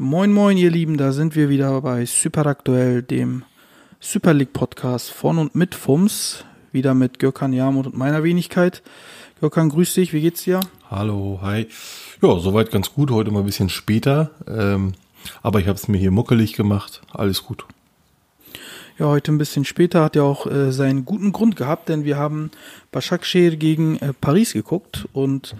Moin moin ihr Lieben, da sind wir wieder bei Super Aktuell, dem Super League Podcast von und mit FUMS, wieder mit Gökhan Yamut und meiner Wenigkeit. Gökhan, grüß dich, wie geht's dir? Hallo, hi. Ja, soweit ganz gut. Heute mal ein bisschen später. Ähm, aber ich habe es mir hier muckelig gemacht. Alles gut. Ja, heute ein bisschen später hat ja auch äh, seinen guten Grund gehabt, denn wir haben Başakşehir gegen äh, Paris geguckt und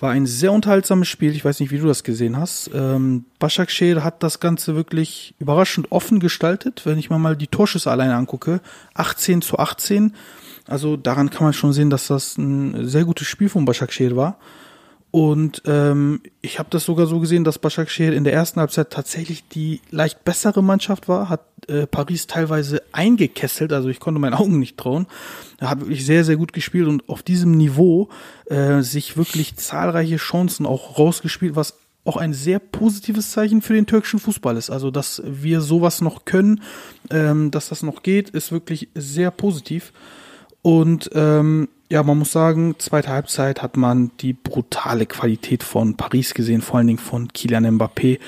war ein sehr unterhaltsames Spiel. Ich weiß nicht, wie du das gesehen hast. Ähm, Başakşehir hat das Ganze wirklich überraschend offen gestaltet. Wenn ich mir mal die Torschüsse alleine angucke, 18 zu 18. Also daran kann man schon sehen, dass das ein sehr gutes Spiel von Başakşehir war. Und ähm, ich habe das sogar so gesehen, dass Başakşehir in der ersten Halbzeit tatsächlich die leicht bessere Mannschaft war, hat äh, Paris teilweise eingekesselt, also ich konnte meinen Augen nicht trauen. Er hat wirklich sehr, sehr gut gespielt und auf diesem Niveau äh, sich wirklich zahlreiche Chancen auch rausgespielt, was auch ein sehr positives Zeichen für den türkischen Fußball ist. Also, dass wir sowas noch können, ähm, dass das noch geht, ist wirklich sehr positiv. Und ähm, ja, man muss sagen, zweite Halbzeit hat man die brutale Qualität von Paris gesehen, vor allen Dingen von Kylian Mbappé,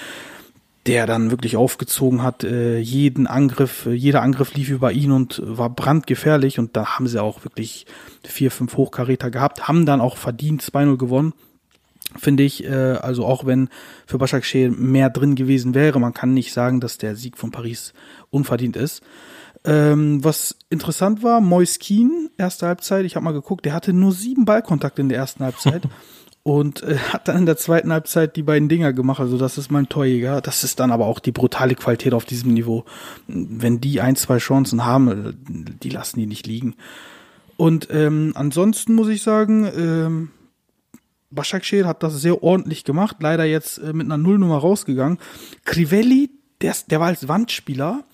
der dann wirklich aufgezogen hat. Äh, jeden Angriff, äh, jeder Angriff lief über ihn und war brandgefährlich. Und da haben sie auch wirklich vier, fünf Hochkaräter gehabt, haben dann auch verdient 2-0 gewonnen. Finde ich, äh, also auch wenn für Başakşehir mehr drin gewesen wäre, man kann nicht sagen, dass der Sieg von Paris unverdient ist. Ähm, was interessant war, Moiskin, erste Halbzeit, ich habe mal geguckt, der hatte nur sieben Ballkontakte in der ersten Halbzeit und äh, hat dann in der zweiten Halbzeit die beiden Dinger gemacht. Also das ist mein Torjäger. Das ist dann aber auch die brutale Qualität auf diesem Niveau. Wenn die ein, zwei Chancen haben, äh, die lassen die nicht liegen. Und ähm, ansonsten muss ich sagen, ähm, Başakşehir hat das sehr ordentlich gemacht. Leider jetzt äh, mit einer Nullnummer rausgegangen. Crivelli, der, der war als Wandspieler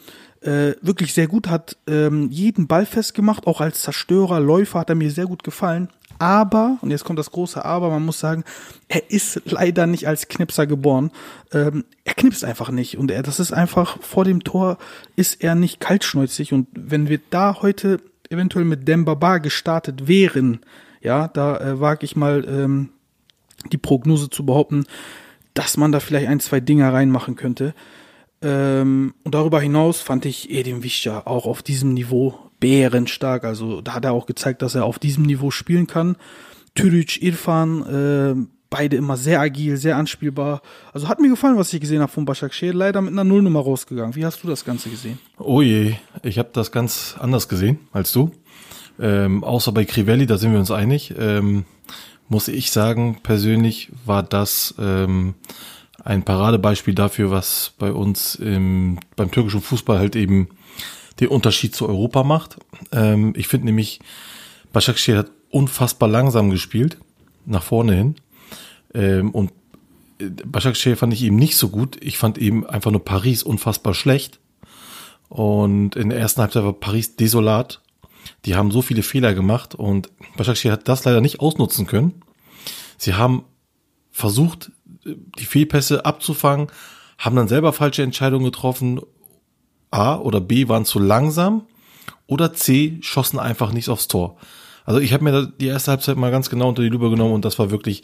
äh, wirklich sehr gut, hat ähm, jeden Ball festgemacht, auch als Zerstörer, Läufer hat er mir sehr gut gefallen. Aber, und jetzt kommt das große Aber, man muss sagen, er ist leider nicht als Knipser geboren. Ähm, er knipst einfach nicht. Und er, das ist einfach, vor dem Tor ist er nicht kaltschnäuzig. Und wenn wir da heute eventuell mit Dembaba gestartet wären, ja, da äh, wage ich mal ähm, die Prognose zu behaupten, dass man da vielleicht ein, zwei Dinger reinmachen könnte. Ähm, und darüber hinaus fand ich Edin Visca auch auf diesem Niveau bärenstark. Also da hat er auch gezeigt, dass er auf diesem Niveau spielen kann. Türic, Irfan, äh, beide immer sehr agil, sehr anspielbar. Also hat mir gefallen, was ich gesehen habe von Başakşehir. Leider mit einer Nullnummer rausgegangen. Wie hast du das Ganze gesehen? Oh je, ich habe das ganz anders gesehen als du. Ähm, außer bei Crivelli, da sind wir uns einig. Ähm, muss ich sagen, persönlich war das ähm, ein Paradebeispiel dafür, was bei uns im, beim türkischen Fußball halt eben den Unterschied zu Europa macht. Ähm, ich finde nämlich, Başakşehir hat unfassbar langsam gespielt, nach vorne hin. Ähm, und Başakşehir fand ich eben nicht so gut. Ich fand eben einfach nur Paris unfassbar schlecht. Und in der ersten Halbzeit war Paris desolat. Die haben so viele Fehler gemacht und Başakşehir hat das leider nicht ausnutzen können. Sie haben versucht, die Fehlpässe abzufangen, haben dann selber falsche Entscheidungen getroffen. A oder B waren zu langsam oder C schossen einfach nicht aufs Tor. Also ich habe mir die erste Halbzeit mal ganz genau unter die Lupe genommen und das war wirklich,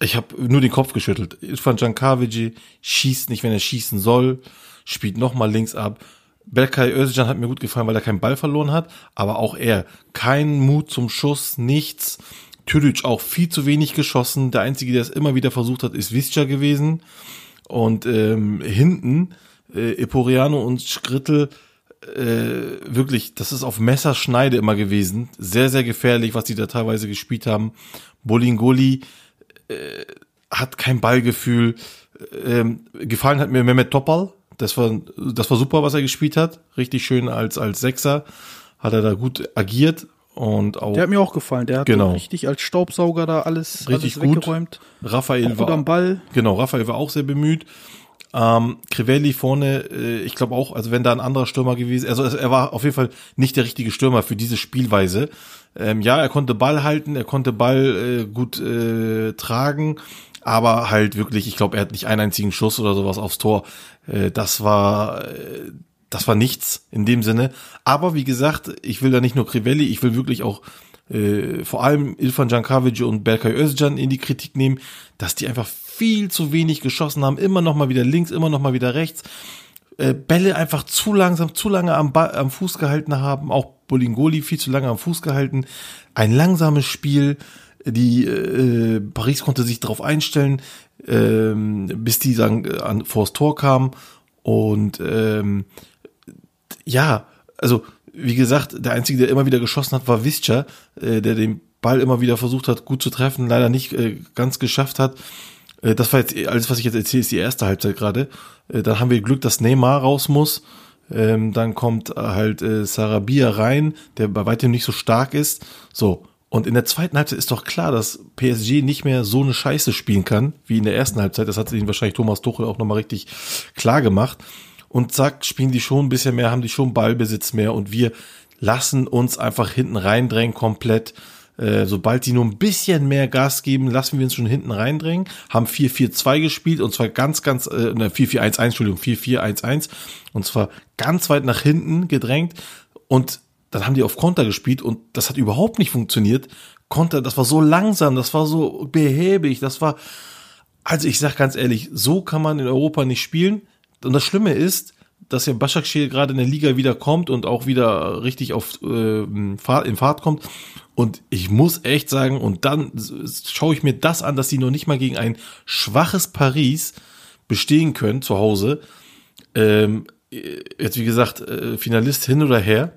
ich habe nur den Kopf geschüttelt. Irfan Cankavici schießt nicht, wenn er schießen soll, spielt nochmal links ab. Berkay Özcan hat mir gut gefallen, weil er keinen Ball verloren hat, aber auch er, kein Mut zum Schuss, nichts. Türic auch viel zu wenig geschossen. Der Einzige, der es immer wieder versucht hat, ist Visca gewesen. Und ähm, hinten, äh, Eporiano und Schrittel, äh, wirklich, das ist auf Messerschneide immer gewesen. Sehr, sehr gefährlich, was die da teilweise gespielt haben. Bolingoli äh, hat kein Ballgefühl. Ähm, gefallen hat mir Mehmet Topal. Das war, das war super, was er gespielt hat. Richtig schön als, als Sechser. Hat er da gut agiert. Und auch, Der hat mir auch gefallen. Der hat Genau. richtig als Staubsauger da alles, Richtig alles gut. weggeräumt. Raphael Auch gut am Ball. Genau, Raphael war auch sehr bemüht. Ähm, Crivelli vorne, äh, ich glaube auch, also wenn da ein anderer Stürmer gewesen, also er war auf jeden Fall nicht der richtige Stürmer für diese Spielweise. Ähm, ja, er konnte Ball halten, er konnte Ball äh, gut äh, tragen, aber halt wirklich, ich glaube, er hat nicht einen einzigen Schuss oder sowas aufs Tor. Äh, das war äh, das war nichts in dem Sinne. Aber wie gesagt, ich will da nicht nur Crivelli, ich will wirklich auch äh, vor allem Ilfan Jankavic und Berkay Özcan in die Kritik nehmen, dass die einfach viel zu wenig geschossen haben, immer noch mal wieder links, immer noch mal wieder rechts. Äh, Bälle einfach zu langsam, zu lange am, ba am Fuß gehalten haben, auch Bolingoli viel zu lange am Fuß gehalten. Ein langsames Spiel, die äh, Paris konnte sich darauf einstellen, ähm, bis die dann an vors Tor kamen und ähm, ja, also wie gesagt, der einzige, der immer wieder geschossen hat, war Visca, äh, der den Ball immer wieder versucht hat, gut zu treffen, leider nicht äh, ganz geschafft hat. Äh, das war jetzt alles, was ich jetzt erzähle, ist die erste Halbzeit gerade. Äh, dann haben wir Glück, dass Neymar raus muss. Ähm, dann kommt halt äh, Sarabia rein, der bei weitem nicht so stark ist. So. Und in der zweiten Halbzeit ist doch klar, dass PSG nicht mehr so eine Scheiße spielen kann, wie in der ersten Halbzeit. Das hat sich wahrscheinlich Thomas Tuchel auch nochmal richtig klar gemacht und zack, spielen die schon ein bisschen mehr, haben die schon Ballbesitz mehr und wir lassen uns einfach hinten reindrängen komplett. Äh, sobald die nur ein bisschen mehr Gas geben, lassen wir uns schon hinten reindrängen. Haben 4-4-2 gespielt und zwar ganz, ganz, äh, 4-4-1-1, Entschuldigung, 4-4-1-1 und zwar ganz weit nach hinten gedrängt und dann haben die auf Konter gespielt und das hat überhaupt nicht funktioniert. Konter, das war so langsam, das war so behäbig, das war, also ich sag ganz ehrlich, so kann man in Europa nicht spielen. Und das Schlimme ist, dass ja Başakşehir gerade in der Liga wieder kommt und auch wieder richtig auf äh, in Fahrt kommt. Und ich muss echt sagen, und dann schaue ich mir das an, dass sie noch nicht mal gegen ein schwaches Paris bestehen können zu Hause. Ähm, jetzt wie gesagt, äh, Finalist hin oder her.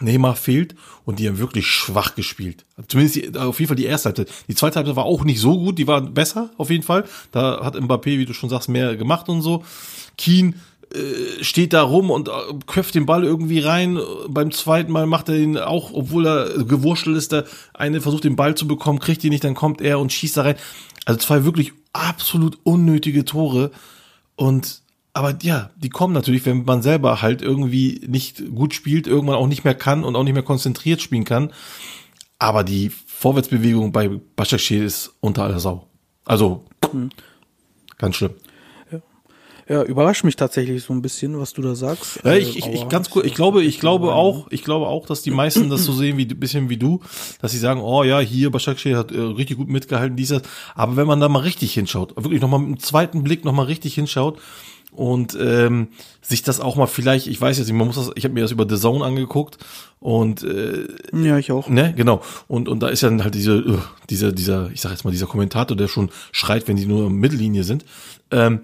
Neymar fehlt und die haben wirklich schwach gespielt. Zumindest die, auf jeden Fall die erste Halbzeit. Die zweite Halbzeit war auch nicht so gut, die war besser auf jeden Fall. Da hat Mbappé, wie du schon sagst, mehr gemacht und so. Keen äh, steht da rum und äh, köpft den Ball irgendwie rein. Beim zweiten Mal macht er ihn auch, obwohl er gewurschtelt ist, der eine versucht den Ball zu bekommen, kriegt ihn nicht, dann kommt er und schießt da rein. Also zwei wirklich absolut unnötige Tore. Und aber ja, die kommen natürlich, wenn man selber halt irgendwie nicht gut spielt, irgendwann auch nicht mehr kann und auch nicht mehr konzentriert spielen kann. Aber die Vorwärtsbewegung bei Başakşehir ist unter aller Sau. Also mhm. ganz schlimm. Ja, überrascht mich tatsächlich so ein bisschen, was du da sagst. Ja, ich, ich, ich ganz kurz, ich glaube, ich glaube auch, ich glaube auch, dass die meisten das so sehen wie bisschen wie du, dass sie sagen, oh ja, hier Başakşehir hat äh, richtig gut mitgehalten, dieses. Aber wenn man da mal richtig hinschaut, wirklich nochmal mit einem zweiten Blick nochmal richtig hinschaut und ähm, sich das auch mal vielleicht, ich weiß jetzt nicht, man muss das, ich habe mir das über The Zone angeguckt und äh, ja, ich auch. Ne, genau. Und und da ist ja dann halt diese, uh, dieser, dieser, ich sag jetzt mal, dieser Kommentator, der schon schreit, wenn die nur in Mittellinie sind. Ähm,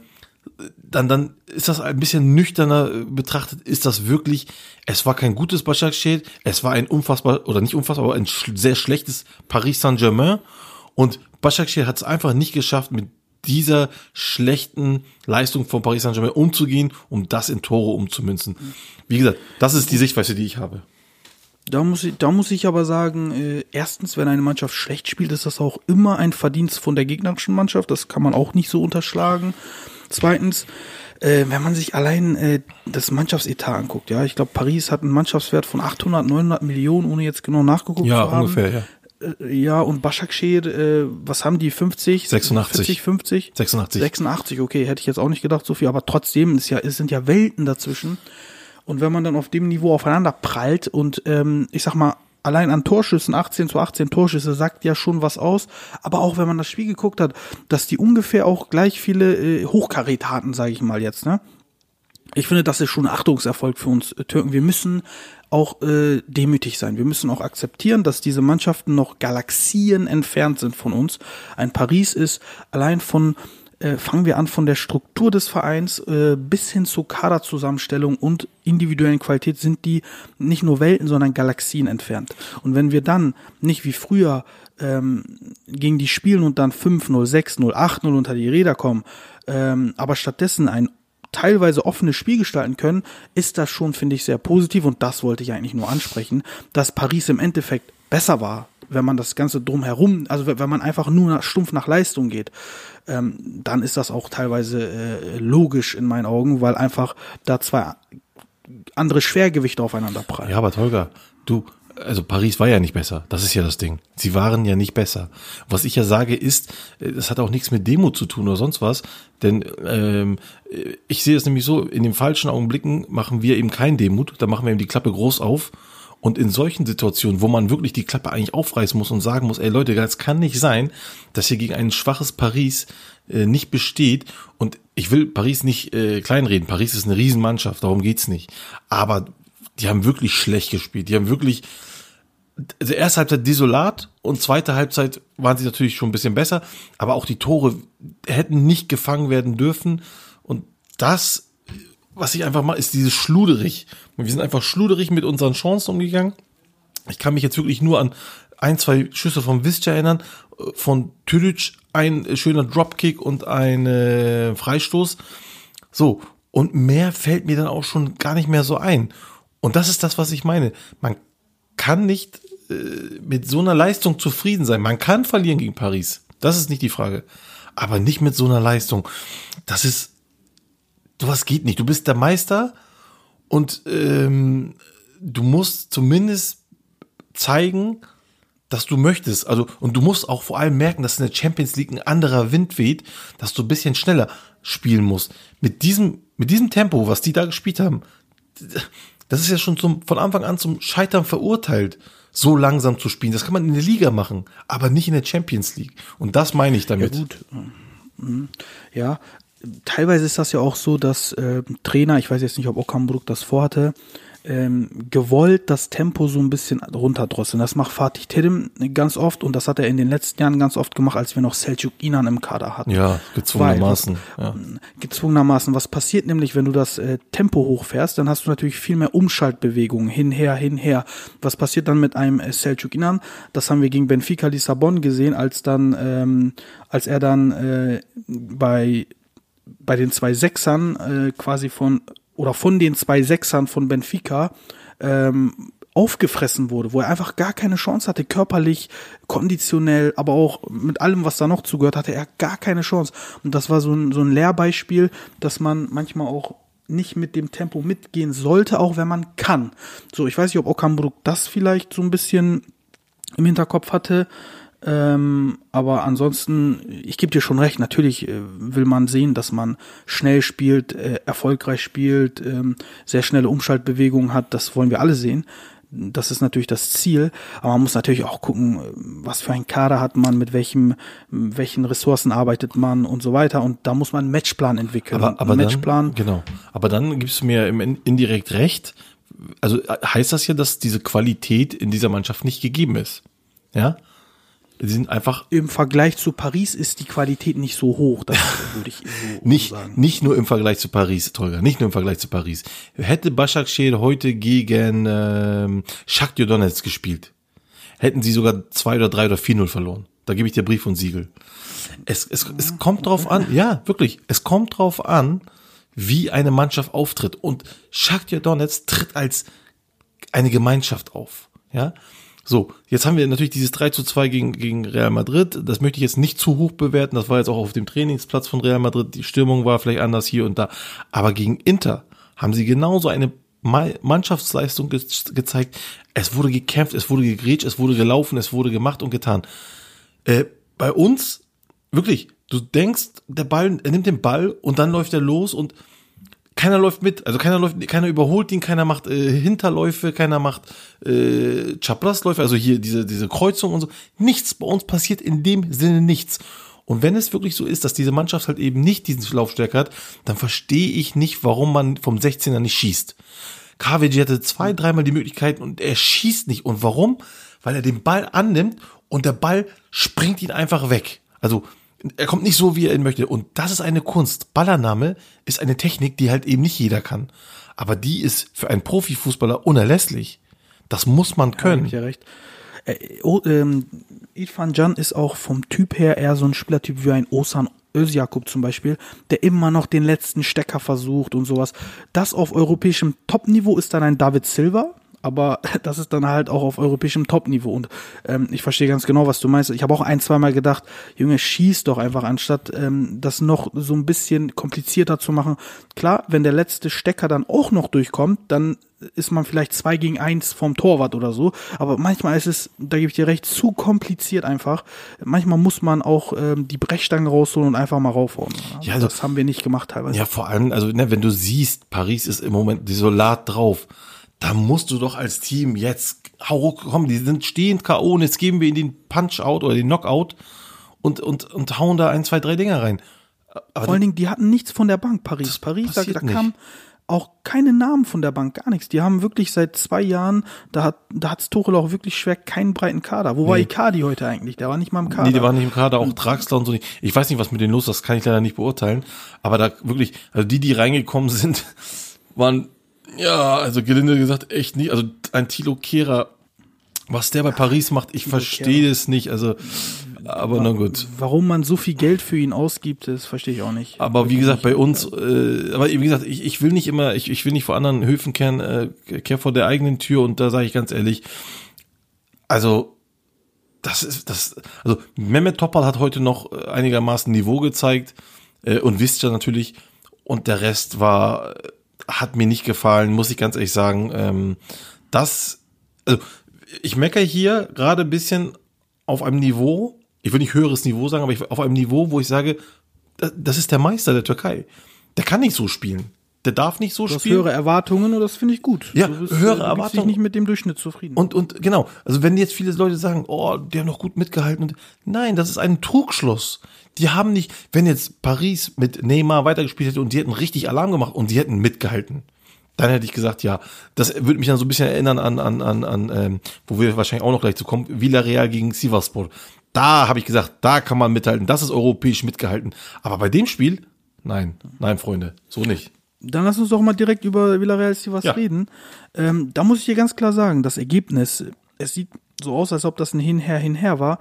dann, dann ist das ein bisschen nüchterner betrachtet, ist das wirklich, es war kein gutes Başakşehir, es war ein unfassbar, oder nicht unfassbar, aber ein sch sehr schlechtes Paris Saint-Germain und Başakşehir hat es einfach nicht geschafft, mit dieser schlechten Leistung von Paris Saint-Germain umzugehen, um das in Tore umzumünzen. Wie gesagt, das ist die Sichtweise, die ich habe. Da muss ich, da muss ich aber sagen, äh, erstens, wenn eine Mannschaft schlecht spielt, ist das auch immer ein Verdienst von der gegnerischen Mannschaft. Das kann man auch nicht so unterschlagen. Zweitens, äh, wenn man sich allein äh, das Mannschaftsetat anguckt, ja, ich glaube, Paris hat einen Mannschaftswert von 800, 900 Millionen, ohne jetzt genau nachgeguckt ja, zu haben. Ungefähr, ja, äh, ja, und Başakşehir, äh, was haben die, 50? 86. 40, 50? 86. 86, okay, hätte ich jetzt auch nicht gedacht, so viel, aber trotzdem, ist ja, es sind ja Welten dazwischen. Und wenn man dann auf dem Niveau aufeinander prallt und ähm, ich sag mal, allein an Torschüssen, 18 zu 18 Torschüsse, sagt ja schon was aus. Aber auch wenn man das Spiel geguckt hat, dass die ungefähr auch gleich viele äh, Hochkaräter hatten, sage ich mal jetzt, ne? Ich finde, das ist schon ein Achtungserfolg für uns Türken. Wir müssen auch äh, demütig sein. Wir müssen auch akzeptieren, dass diese Mannschaften noch Galaxien entfernt sind von uns. Ein Paris ist allein von äh, fangen wir an von der Struktur des Vereins äh, bis hin zur Kaderzusammenstellung und individuellen Qualität sind die nicht nur Welten, sondern Galaxien entfernt. Und wenn wir dann nicht wie früher ähm, gegen die spielen und dann 5-0, 6-0, 8-0 unter die Räder kommen, ähm, aber stattdessen ein teilweise offenes Spiel gestalten können, ist das schon, finde ich, sehr positiv und das wollte ich eigentlich nur ansprechen, dass Paris im Endeffekt besser war wenn man das Ganze drumherum, also wenn man einfach nur stumpf nach Leistung geht, ähm, dann ist das auch teilweise äh, logisch in meinen Augen, weil einfach da zwei andere Schwergewichte aufeinander prallen. Ja, aber Tolga, du, also Paris war ja nicht besser. Das ist ja das Ding. Sie waren ja nicht besser. Was ich ja sage ist, äh, das hat auch nichts mit Demut zu tun oder sonst was. Denn ähm, ich sehe es nämlich so, in den falschen Augenblicken machen wir eben kein Demut, da machen wir eben die Klappe groß auf. Und in solchen Situationen, wo man wirklich die Klappe eigentlich aufreißen muss und sagen muss, ey Leute, es kann nicht sein, dass hier gegen ein schwaches Paris äh, nicht besteht. Und ich will Paris nicht äh, kleinreden. Paris ist eine Riesenmannschaft, darum geht's nicht. Aber die haben wirklich schlecht gespielt. Die haben wirklich also erste Halbzeit desolat und zweite Halbzeit waren sie natürlich schon ein bisschen besser, aber auch die Tore hätten nicht gefangen werden dürfen. Und das, was ich einfach mal, ist dieses Schluderig. Wir sind einfach schluderig mit unseren Chancen umgegangen. Ich kann mich jetzt wirklich nur an ein, zwei Schüsse von Visca erinnern, von Tüdic ein schöner Dropkick und ein äh, Freistoß. So, und mehr fällt mir dann auch schon gar nicht mehr so ein. Und das ist das, was ich meine. Man kann nicht äh, mit so einer Leistung zufrieden sein. Man kann verlieren gegen Paris. Das ist nicht die Frage. Aber nicht mit so einer Leistung. Das ist, was geht nicht. Du bist der Meister und ähm, du musst zumindest zeigen, dass du möchtest. Also, und du musst auch vor allem merken, dass in der Champions League ein anderer Wind weht, dass du ein bisschen schneller spielen musst. Mit diesem, mit diesem Tempo, was die da gespielt haben, das ist ja schon zum, von Anfang an zum Scheitern verurteilt, so langsam zu spielen. Das kann man in der Liga machen, aber nicht in der Champions League. Und das meine ich damit. Ja, gut. Mhm. Ja, teilweise ist das ja auch so, dass äh, Trainer, ich weiß jetzt nicht, ob Okamburg das vorhatte, ähm, gewollt das Tempo so ein bisschen runterdrosseln. Das macht Fatih Terim ganz oft und das hat er in den letzten Jahren ganz oft gemacht, als wir noch Selçuk Inan im Kader hatten. Ja, gezwungenermaßen. Weil, ja. Gezwungenermaßen. Was passiert nämlich, wenn du das äh, Tempo hochfährst, dann hast du natürlich viel mehr Umschaltbewegungen, hinher, hinher. Was passiert dann mit einem äh, Selçuk Inan? Das haben wir gegen Benfica Lissabon gesehen, als dann, ähm, als er dann äh, bei bei den zwei Sechsern äh, quasi von oder von den zwei Sechsern von Benfica ähm, aufgefressen wurde, wo er einfach gar keine Chance hatte, körperlich, konditionell, aber auch mit allem, was da noch zugehört, hatte er gar keine Chance. Und das war so ein, so ein Lehrbeispiel, dass man manchmal auch nicht mit dem Tempo mitgehen sollte, auch wenn man kann. So, ich weiß nicht, ob Okambruk das vielleicht so ein bisschen im Hinterkopf hatte. Ähm, aber ansonsten, ich gebe dir schon recht, natürlich äh, will man sehen, dass man schnell spielt, äh, erfolgreich spielt, ähm, sehr schnelle Umschaltbewegungen hat, das wollen wir alle sehen. Das ist natürlich das Ziel, aber man muss natürlich auch gucken, äh, was für ein Kader hat man, mit welchem, welchen Ressourcen arbeitet man und so weiter. Und da muss man einen Matchplan entwickeln. Aber, aber Matchplan. Dann, genau. Aber dann gibst du mir im indirekt recht. Also äh, heißt das ja, dass diese Qualität in dieser Mannschaft nicht gegeben ist. Ja? Die sind einfach. Im Vergleich zu Paris ist die Qualität nicht so hoch, das würde ich so nicht, sagen. Nicht nur im Vergleich zu Paris, Tolga, nicht nur im Vergleich zu Paris. Hätte Başakşehir heute gegen ähm, Shakhtar Donetsk gespielt, hätten sie sogar zwei oder drei oder vier null verloren. Da gebe ich dir Brief und Siegel. Es, es, es kommt drauf an, ja, wirklich, es kommt drauf an, wie eine Mannschaft auftritt. Und Shakhtar Donetsk tritt als eine Gemeinschaft auf. Ja, so, jetzt haben wir natürlich dieses 3 zu 2 gegen, gegen Real Madrid. Das möchte ich jetzt nicht zu hoch bewerten. Das war jetzt auch auf dem Trainingsplatz von Real Madrid. Die Stimmung war vielleicht anders hier und da. Aber gegen Inter haben sie genauso eine Mannschaftsleistung ge gezeigt. Es wurde gekämpft, es wurde gegrätscht, es wurde gelaufen, es wurde gemacht und getan. Äh, bei uns, wirklich, du denkst, der Ball, er nimmt den Ball und dann läuft er los und keiner läuft mit, also keiner läuft, keiner überholt ihn, keiner macht äh, Hinterläufe, keiner macht äh, Chaprasläufe, also hier diese diese Kreuzung und so. Nichts bei uns passiert in dem Sinne nichts. Und wenn es wirklich so ist, dass diese Mannschaft halt eben nicht diesen Laufstärke hat, dann verstehe ich nicht, warum man vom 16er nicht schießt. KWG hatte zwei, dreimal die Möglichkeiten und er schießt nicht. Und warum? Weil er den Ball annimmt und der Ball springt ihn einfach weg. Also er kommt nicht so, wie er ihn möchte. Und das ist eine Kunst. Ballername ist eine Technik, die halt eben nicht jeder kann. Aber die ist für einen Profifußballer unerlässlich. Das muss man können. Ja, ja recht. Äh, oh, ähm, Irfan Can ist auch vom Typ her eher so ein Spielertyp wie ein Osan Özjakub zum Beispiel, der immer noch den letzten Stecker versucht und sowas. Das auf europäischem Topniveau ist dann ein David Silva, aber das ist dann halt auch auf europäischem Top-Niveau. Und ähm, ich verstehe ganz genau, was du meinst. Ich habe auch ein, zweimal gedacht, Junge, schieß doch einfach, anstatt ähm, das noch so ein bisschen komplizierter zu machen. Klar, wenn der letzte Stecker dann auch noch durchkommt, dann ist man vielleicht zwei gegen eins vom Torwart oder so. Aber manchmal ist es, da gebe ich dir recht, zu kompliziert einfach. Manchmal muss man auch ähm, die Brechstange rausholen und einfach mal raufhauen. Ja, also- das haben wir nicht gemacht teilweise. Ja, vor allem, also ne, wenn du siehst, Paris ist im Moment desolat drauf, da musst du doch als Team jetzt, hau, komm, die sind stehend K.O. und jetzt geben wir ihnen den Punch-Out oder den Knockout und, und, und hauen da ein, zwei, drei Dinger rein. Aber Vor allen Dingen, die hatten nichts von der Bank, Paris. Paris, da, da kam auch keine Namen von der Bank, gar nichts. Die haben wirklich seit zwei Jahren, da hat da hat's Tuchel auch wirklich schwer, keinen breiten Kader. Wo war Nee. Icardi heute eigentlich? Der war nicht mal im Kader. Nee, die waren nicht im Kader, auch Draxler und so nicht. Ich weiß nicht, was mit denen los ist, das kann ich leider nicht beurteilen. Aber da wirklich, also die, die reingekommen sind, waren, ja, also gelinde gesagt, echt nicht. Also ein Tilo Kehrer, was der bei Paris macht, ich verstehe es nicht. Also, aber na gut. Warum man so viel Geld für ihn ausgibt, das verstehe ich auch nicht. Aber wie gesagt, bei uns, äh, aber wie gesagt, ich, ich will nicht immer, ich, ich will nicht vor anderen Höfen kehren, äh, kehr vor der eigenen Tür und da sage ich ganz ehrlich, also das ist das, also Mehmet Topal hat heute noch äh, einigermaßen Niveau gezeigt äh, und wisst ja natürlich und der Rest war, äh, hat mir nicht gefallen, muss ich ganz ehrlich sagen. Ähm, das, also ich meckere hier gerade ein bisschen auf einem Niveau, ich will nicht höheres Niveau sagen, aber ich, auf einem Niveau, wo ich sage, das ist der Meister der Türkei. Der kann nicht so spielen. Der darf nicht so Du hast spielen. höhere Erwartungen und das finde ich gut. Ja, bist, höhere du gibst dich Erwartungen. nicht mit dem Durchschnitt zufrieden. Und, und genau, also wenn jetzt viele Leute sagen, oh, die haben noch gut mitgehalten. Und, nein, das ist ein Trugschluss. Die haben nicht, wenn jetzt Paris mit Neymar weitergespielt hätte und die hätten richtig Alarm gemacht und die hätten mitgehalten, dann hätte ich gesagt, ja, das würde mich dann so ein bisschen erinnern an, an, an, an ähm, wo wir wahrscheinlich auch noch gleich zu kommen, Villarreal gegen Sivasspor. Da habe ich gesagt, da kann man mithalten, das ist europäisch mitgehalten. Aber bei dem Spiel, nein, nein, Freunde, so nicht. Dann lass uns doch mal direkt über Villarreal Sivas Ja. reden. Ähm, da muss ich dir ganz klar sagen, das Ergebnis, es sieht so aus, als ob das ein Hinher, Hinher war.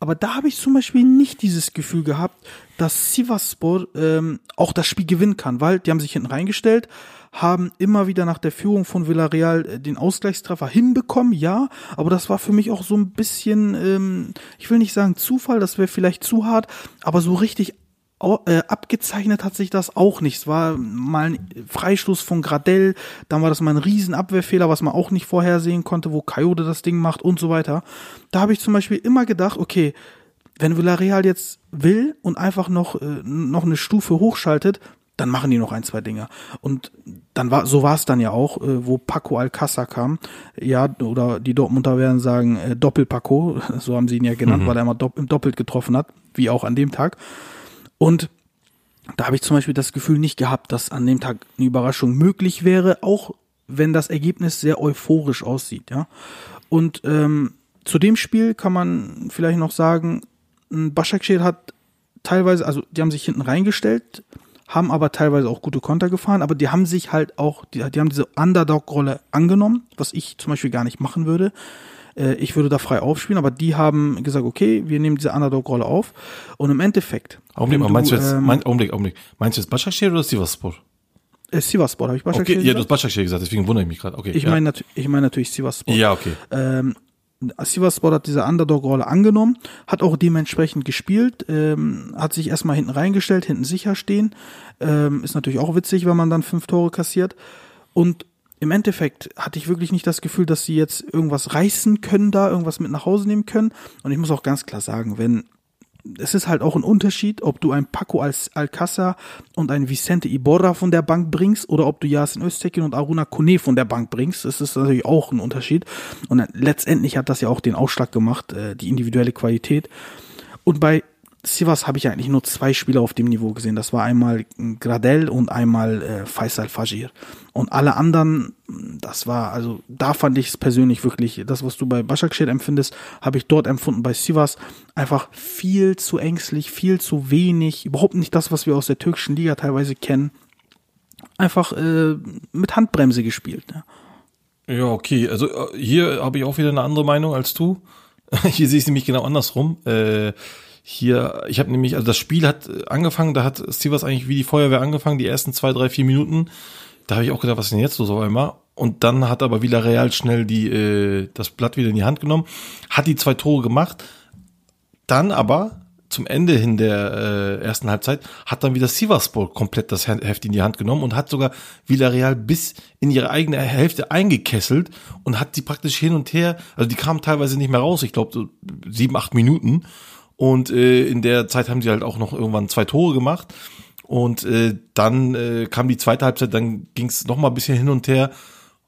Aber da habe ich zum Beispiel nicht dieses Gefühl gehabt, dass Sivaspor ähm, auch das Spiel gewinnen kann, weil die haben sich hinten reingestellt, haben immer wieder nach der Führung von Villarreal äh, den Ausgleichstreffer hinbekommen, ja, aber das war für mich auch so ein bisschen, ähm, ich will nicht sagen Zufall, das wäre vielleicht zu hart, aber so richtig abgezeichnet hat sich das auch nicht. Es war mal ein Freistoß von Gradell, dann war das mal ein Riesenabwehrfehler, was man auch nicht vorhersehen konnte, wo Coyote das Ding macht und so weiter. Da habe ich zum Beispiel immer gedacht, okay, wenn Villarreal jetzt will und einfach noch, äh, noch eine Stufe hochschaltet, dann machen die noch ein, zwei Dinge. Und dann war, so war es dann ja auch, äh, wo Paco Alcázar kam. Ja, oder die Dortmunder werden sagen, äh, Doppel-Paco, so haben sie ihn ja genannt, weil er immer dopp doppelt getroffen hat, wie auch an dem Tag. Und da habe ich zum Beispiel das Gefühl nicht gehabt, dass an dem Tag eine Überraschung möglich wäre, auch wenn das Ergebnis sehr euphorisch aussieht, ja. Und ähm, zu dem Spiel kann man vielleicht noch sagen, m, Başakşehir hat teilweise, also die haben sich hinten reingestellt, haben aber teilweise auch gute Konter gefahren, aber die haben sich halt auch, die, die haben diese Underdog-Rolle angenommen, was ich zum Beispiel gar nicht machen würde. Äh, Ich würde da frei aufspielen, aber die haben gesagt, okay, wir nehmen diese Underdog-Rolle auf. Und im Endeffekt. Augenblick, mal, meinst du jetzt, ähm, mein, Augenblick, Augenblick. Meinst du jetzt Başakşehir oder Sivasspor? Äh, Sivaspor, habe ich Başakşehir Okay, ja, du gesagt? hast Başakşehir gesagt, deswegen wundere ich mich gerade. Okay. Ich ja. meine ich meine natürlich Sivaspor. Ja, okay. Ähm, Sivaspor hat diese Underdog-Rolle angenommen, hat auch dementsprechend gespielt, ähm, hat sich erstmal hinten reingestellt, hinten sicher stehen. Ähm, ist natürlich auch witzig, wenn man dann fünf Tore kassiert. Und im Endeffekt hatte ich wirklich nicht das Gefühl, dass sie jetzt irgendwas reißen können da, irgendwas mit nach Hause nehmen können. Und ich muss auch ganz klar sagen, wenn es ist halt auch ein Unterschied, ob du ein Paco als Alcázar und ein Vicente Iborra von der Bank bringst oder ob du Yasin Öztekin und Aruna Kone von der Bank bringst. Das ist natürlich auch ein Unterschied. Und letztendlich hat das ja auch den Ausschlag gemacht, äh, die individuelle Qualität. Und bei Sivas habe ich eigentlich nur zwei Spieler auf dem Niveau gesehen. Das war einmal Gradel und einmal äh, Faisal Fajir. Und alle anderen, das war, also da fand ich es persönlich wirklich, das, was du bei Başakşehir empfindest, habe ich dort empfunden bei Sivas. Einfach viel zu ängstlich, viel zu wenig, überhaupt nicht das, was wir aus der türkischen Liga teilweise kennen. Einfach äh, mit Handbremse gespielt. Ne? Ja, okay. Also äh, hier habe ich auch wieder eine andere Meinung als du. Hier sehe ich es nämlich genau andersrum. Äh, hier, ich habe nämlich, also das Spiel hat äh, angefangen, da hat Sivas eigentlich wie die Feuerwehr angefangen, die ersten zwei, drei, vier Minuten. Da habe ich auch gedacht, was ist denn jetzt los auf einmal? und dann hat aber Villarreal schnell die, äh, das Blatt wieder in die Hand genommen, hat die zwei Tore gemacht, dann aber zum Ende hin der äh, ersten Halbzeit hat dann wieder Sivaspor komplett das Heft in die Hand genommen und hat sogar Villarreal bis in ihre eigene Hälfte eingekesselt und hat sie praktisch hin und her, also die kamen teilweise nicht mehr raus, ich glaube so sieben, acht Minuten und äh, in der Zeit haben sie halt auch noch irgendwann zwei Tore gemacht und äh, dann äh, kam die zweite Halbzeit, dann ging es noch mal ein bisschen hin und her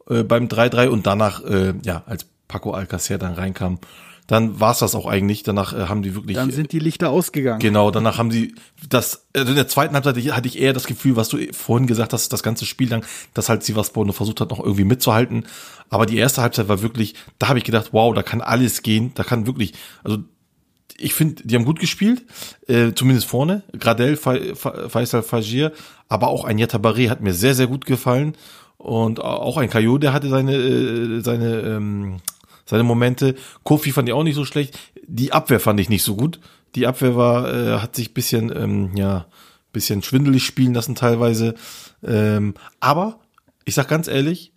äh, beim 3-3 und danach, äh, ja, als Paco Alcacer dann reinkam, dann war es das auch eigentlich. Danach äh, haben die wirklich. Dann sind die Lichter ausgegangen. Genau, danach haben sie das, also in der zweiten Halbzeit hatte ich eher das Gefühl, was du vorhin gesagt hast, das ganze Spiel lang, dass halt Sivasspor nur versucht hat, noch irgendwie mitzuhalten. Aber die erste Halbzeit war wirklich, da habe ich gedacht, wow, da kann alles gehen, da kann wirklich, also ich finde, die haben gut gespielt, äh, zumindest vorne. Gradel, Faisal Fajir, aber auch ein Baré hat mir sehr, sehr gut gefallen. Und auch ein Kayo, der hatte seine, äh, seine ähm, seine Momente. Kofi fand ich auch nicht so schlecht. Die Abwehr fand ich nicht so gut. Die Abwehr war, äh, hat sich bisschen, ähm, ja, bisschen schwindelig spielen lassen teilweise. Ähm, aber ich sag ganz ehrlich,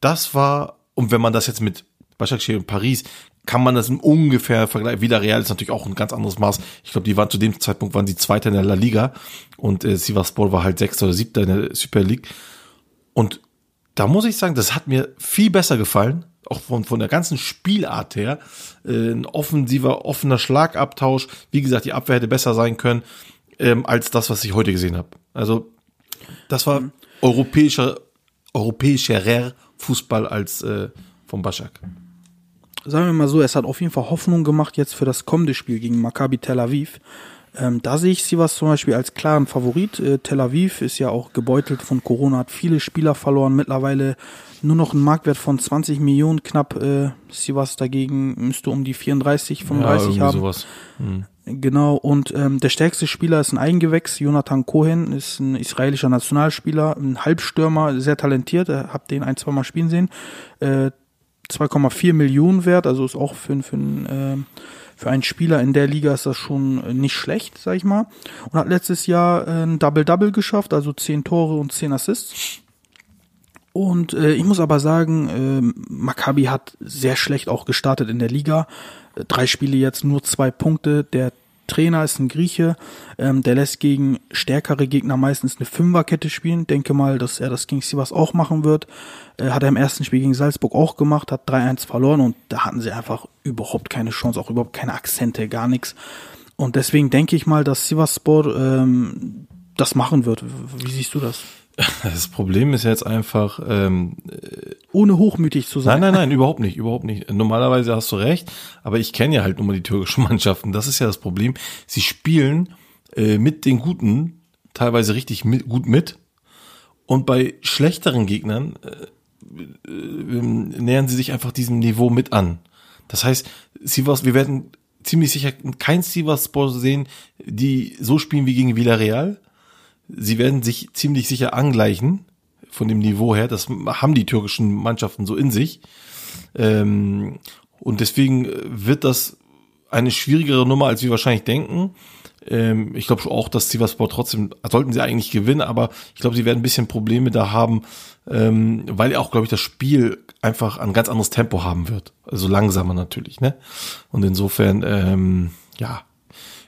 das war, und wenn man das jetzt mit Başakşehir und Paris, kann man das ungefähr vergleichen. Villarreal ist natürlich auch ein ganz anderes Maß. Ich glaube, die waren zu dem Zeitpunkt waren sie Zweiter in der La Liga und äh, Sivasspor war halt Sechster oder Siebter in der Super League. Und da muss ich sagen, das hat mir viel besser gefallen auch von, von der ganzen Spielart her, äh, ein offensiver, offener Schlagabtausch. Wie gesagt, die Abwehr hätte besser sein können, ähm, als das, was ich heute gesehen habe. Also, das war europäischer, europäischerer Fußball als äh, vom Baschak. Sagen wir mal so, es hat auf jeden Fall Hoffnung gemacht jetzt für das kommende Spiel gegen Maccabi Tel Aviv. Ähm, da sehe ich Sivas zum Beispiel als klaren Favorit. Äh, Tel Aviv ist ja auch gebeutelt von Corona, hat viele Spieler verloren, mittlerweile nur noch einen Marktwert von 20 Millionen knapp. Äh, Sivas dagegen müsste um die 34, 35 ja, haben. Sowas. Hm. Genau, und ähm, der stärkste Spieler ist ein Eigengewächs, Jonathan Cohen, ist ein israelischer Nationalspieler, ein Halbstürmer, sehr talentiert, äh, hab den ein, zwei Mal spielen sehen. Äh, 2,4 Millionen wert, also ist auch für, für, ein, äh, für einen Spieler in der Liga ist das schon nicht schlecht, sag ich mal. Und hat letztes Jahr äh, ein Double-Double geschafft, also 10 Tore und 10 Assists. Und äh, ich muss aber sagen, äh, Maccabi hat sehr schlecht auch gestartet in der Liga. Äh, drei Spiele jetzt nur zwei Punkte. Der Trainer ist ein Grieche, ähm, der lässt gegen stärkere Gegner meistens eine Fünferkette spielen. Denke mal, dass er das gegen Sivas auch machen wird. Äh, hat er im ersten Spiel gegen Salzburg auch gemacht, hat 3-1 verloren und da hatten sie einfach überhaupt keine Chance, auch überhaupt keine Akzente, gar nichts. Und deswegen denke ich mal, dass Sivaspor ähm, das machen wird. Wie siehst du das? Das Problem ist jetzt einfach, ähm, ohne hochmütig zu sein. Nein, nein, nein, überhaupt nicht, überhaupt nicht. Normalerweise hast du recht, aber ich kenne ja halt nur mal die türkischen Mannschaften. Das ist ja das Problem. Sie spielen äh, mit den Guten teilweise richtig mit, gut mit und bei schlechteren Gegnern äh, äh, nähern sie sich einfach diesem Niveau mit an. Das heißt, Sivas, wir werden ziemlich sicher kein Sivas-Sport sehen, die so spielen wie gegen Villarreal sie werden sich ziemlich sicher angleichen von dem Niveau her. Das haben die türkischen Mannschaften so in sich. Ähm, und deswegen wird das eine schwierigere Nummer, als wir wahrscheinlich denken. Ähm, ich glaube auch, dass Sivaspor trotzdem, sollten sie eigentlich gewinnen, aber ich glaube, sie werden ein bisschen Probleme da haben, ähm, weil auch, glaube ich, das Spiel einfach ein ganz anderes Tempo haben wird. Also langsamer natürlich, ne? Und insofern, ähm, ja,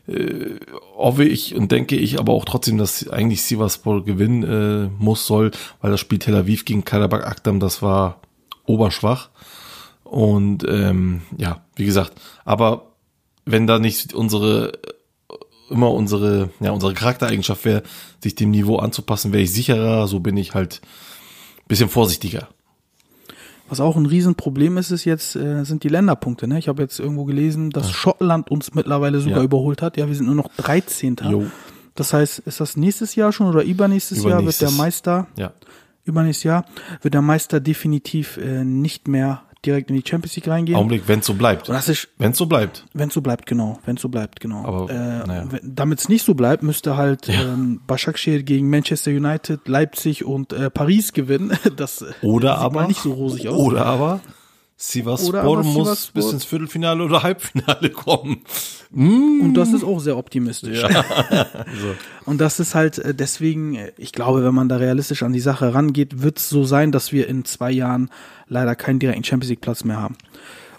äh, hoffe ich und denke ich aber auch trotzdem, dass eigentlich Sivaspor gewinnen äh, muss, soll, weil das Spiel Tel Aviv gegen Karabakh Akdam, das war oberschwach. Und ähm, ja, wie gesagt, aber wenn da nicht unsere immer unsere ja unsere Charaktereigenschaft wäre, sich dem Niveau anzupassen, wäre ich sicherer. So bin ich halt bisschen vorsichtiger. Was auch ein Riesenproblem ist, ist jetzt, äh, sind die Länderpunkte. Ne? Ich habe jetzt irgendwo gelesen, dass. Schottland uns mittlerweile sogar ja. überholt hat. Ja, wir sind nur noch 13. Jo. Das heißt, ist das nächstes Jahr schon oder übernächstes, übernächstes. Jahr wird der Meister, ja. übernächstes Jahr, wird der Meister definitiv äh, nicht mehr direkt in die Champions League reingehen. Augenblick, wenn es so bleibt. Wenn es so bleibt. Wenn es so bleibt, genau. Wenn es so bleibt, genau. Aber äh, naja. damit es nicht so bleibt, müsste halt ja. ähm, Başakşehir gegen Manchester United, Leipzig und äh, Paris gewinnen. Das oder aber nicht so rosig aus. Oder aber Sivaspor aber muss Sivasspor- bis ins Viertelfinale oder Halbfinale kommen. Und das ist auch sehr optimistisch. So. Und das ist halt äh, deswegen, äh, ich glaube, wenn man da realistisch an die Sache rangeht, wird es so sein, dass wir in zwei Jahren leider keinen direkten Champions League Platz mehr haben.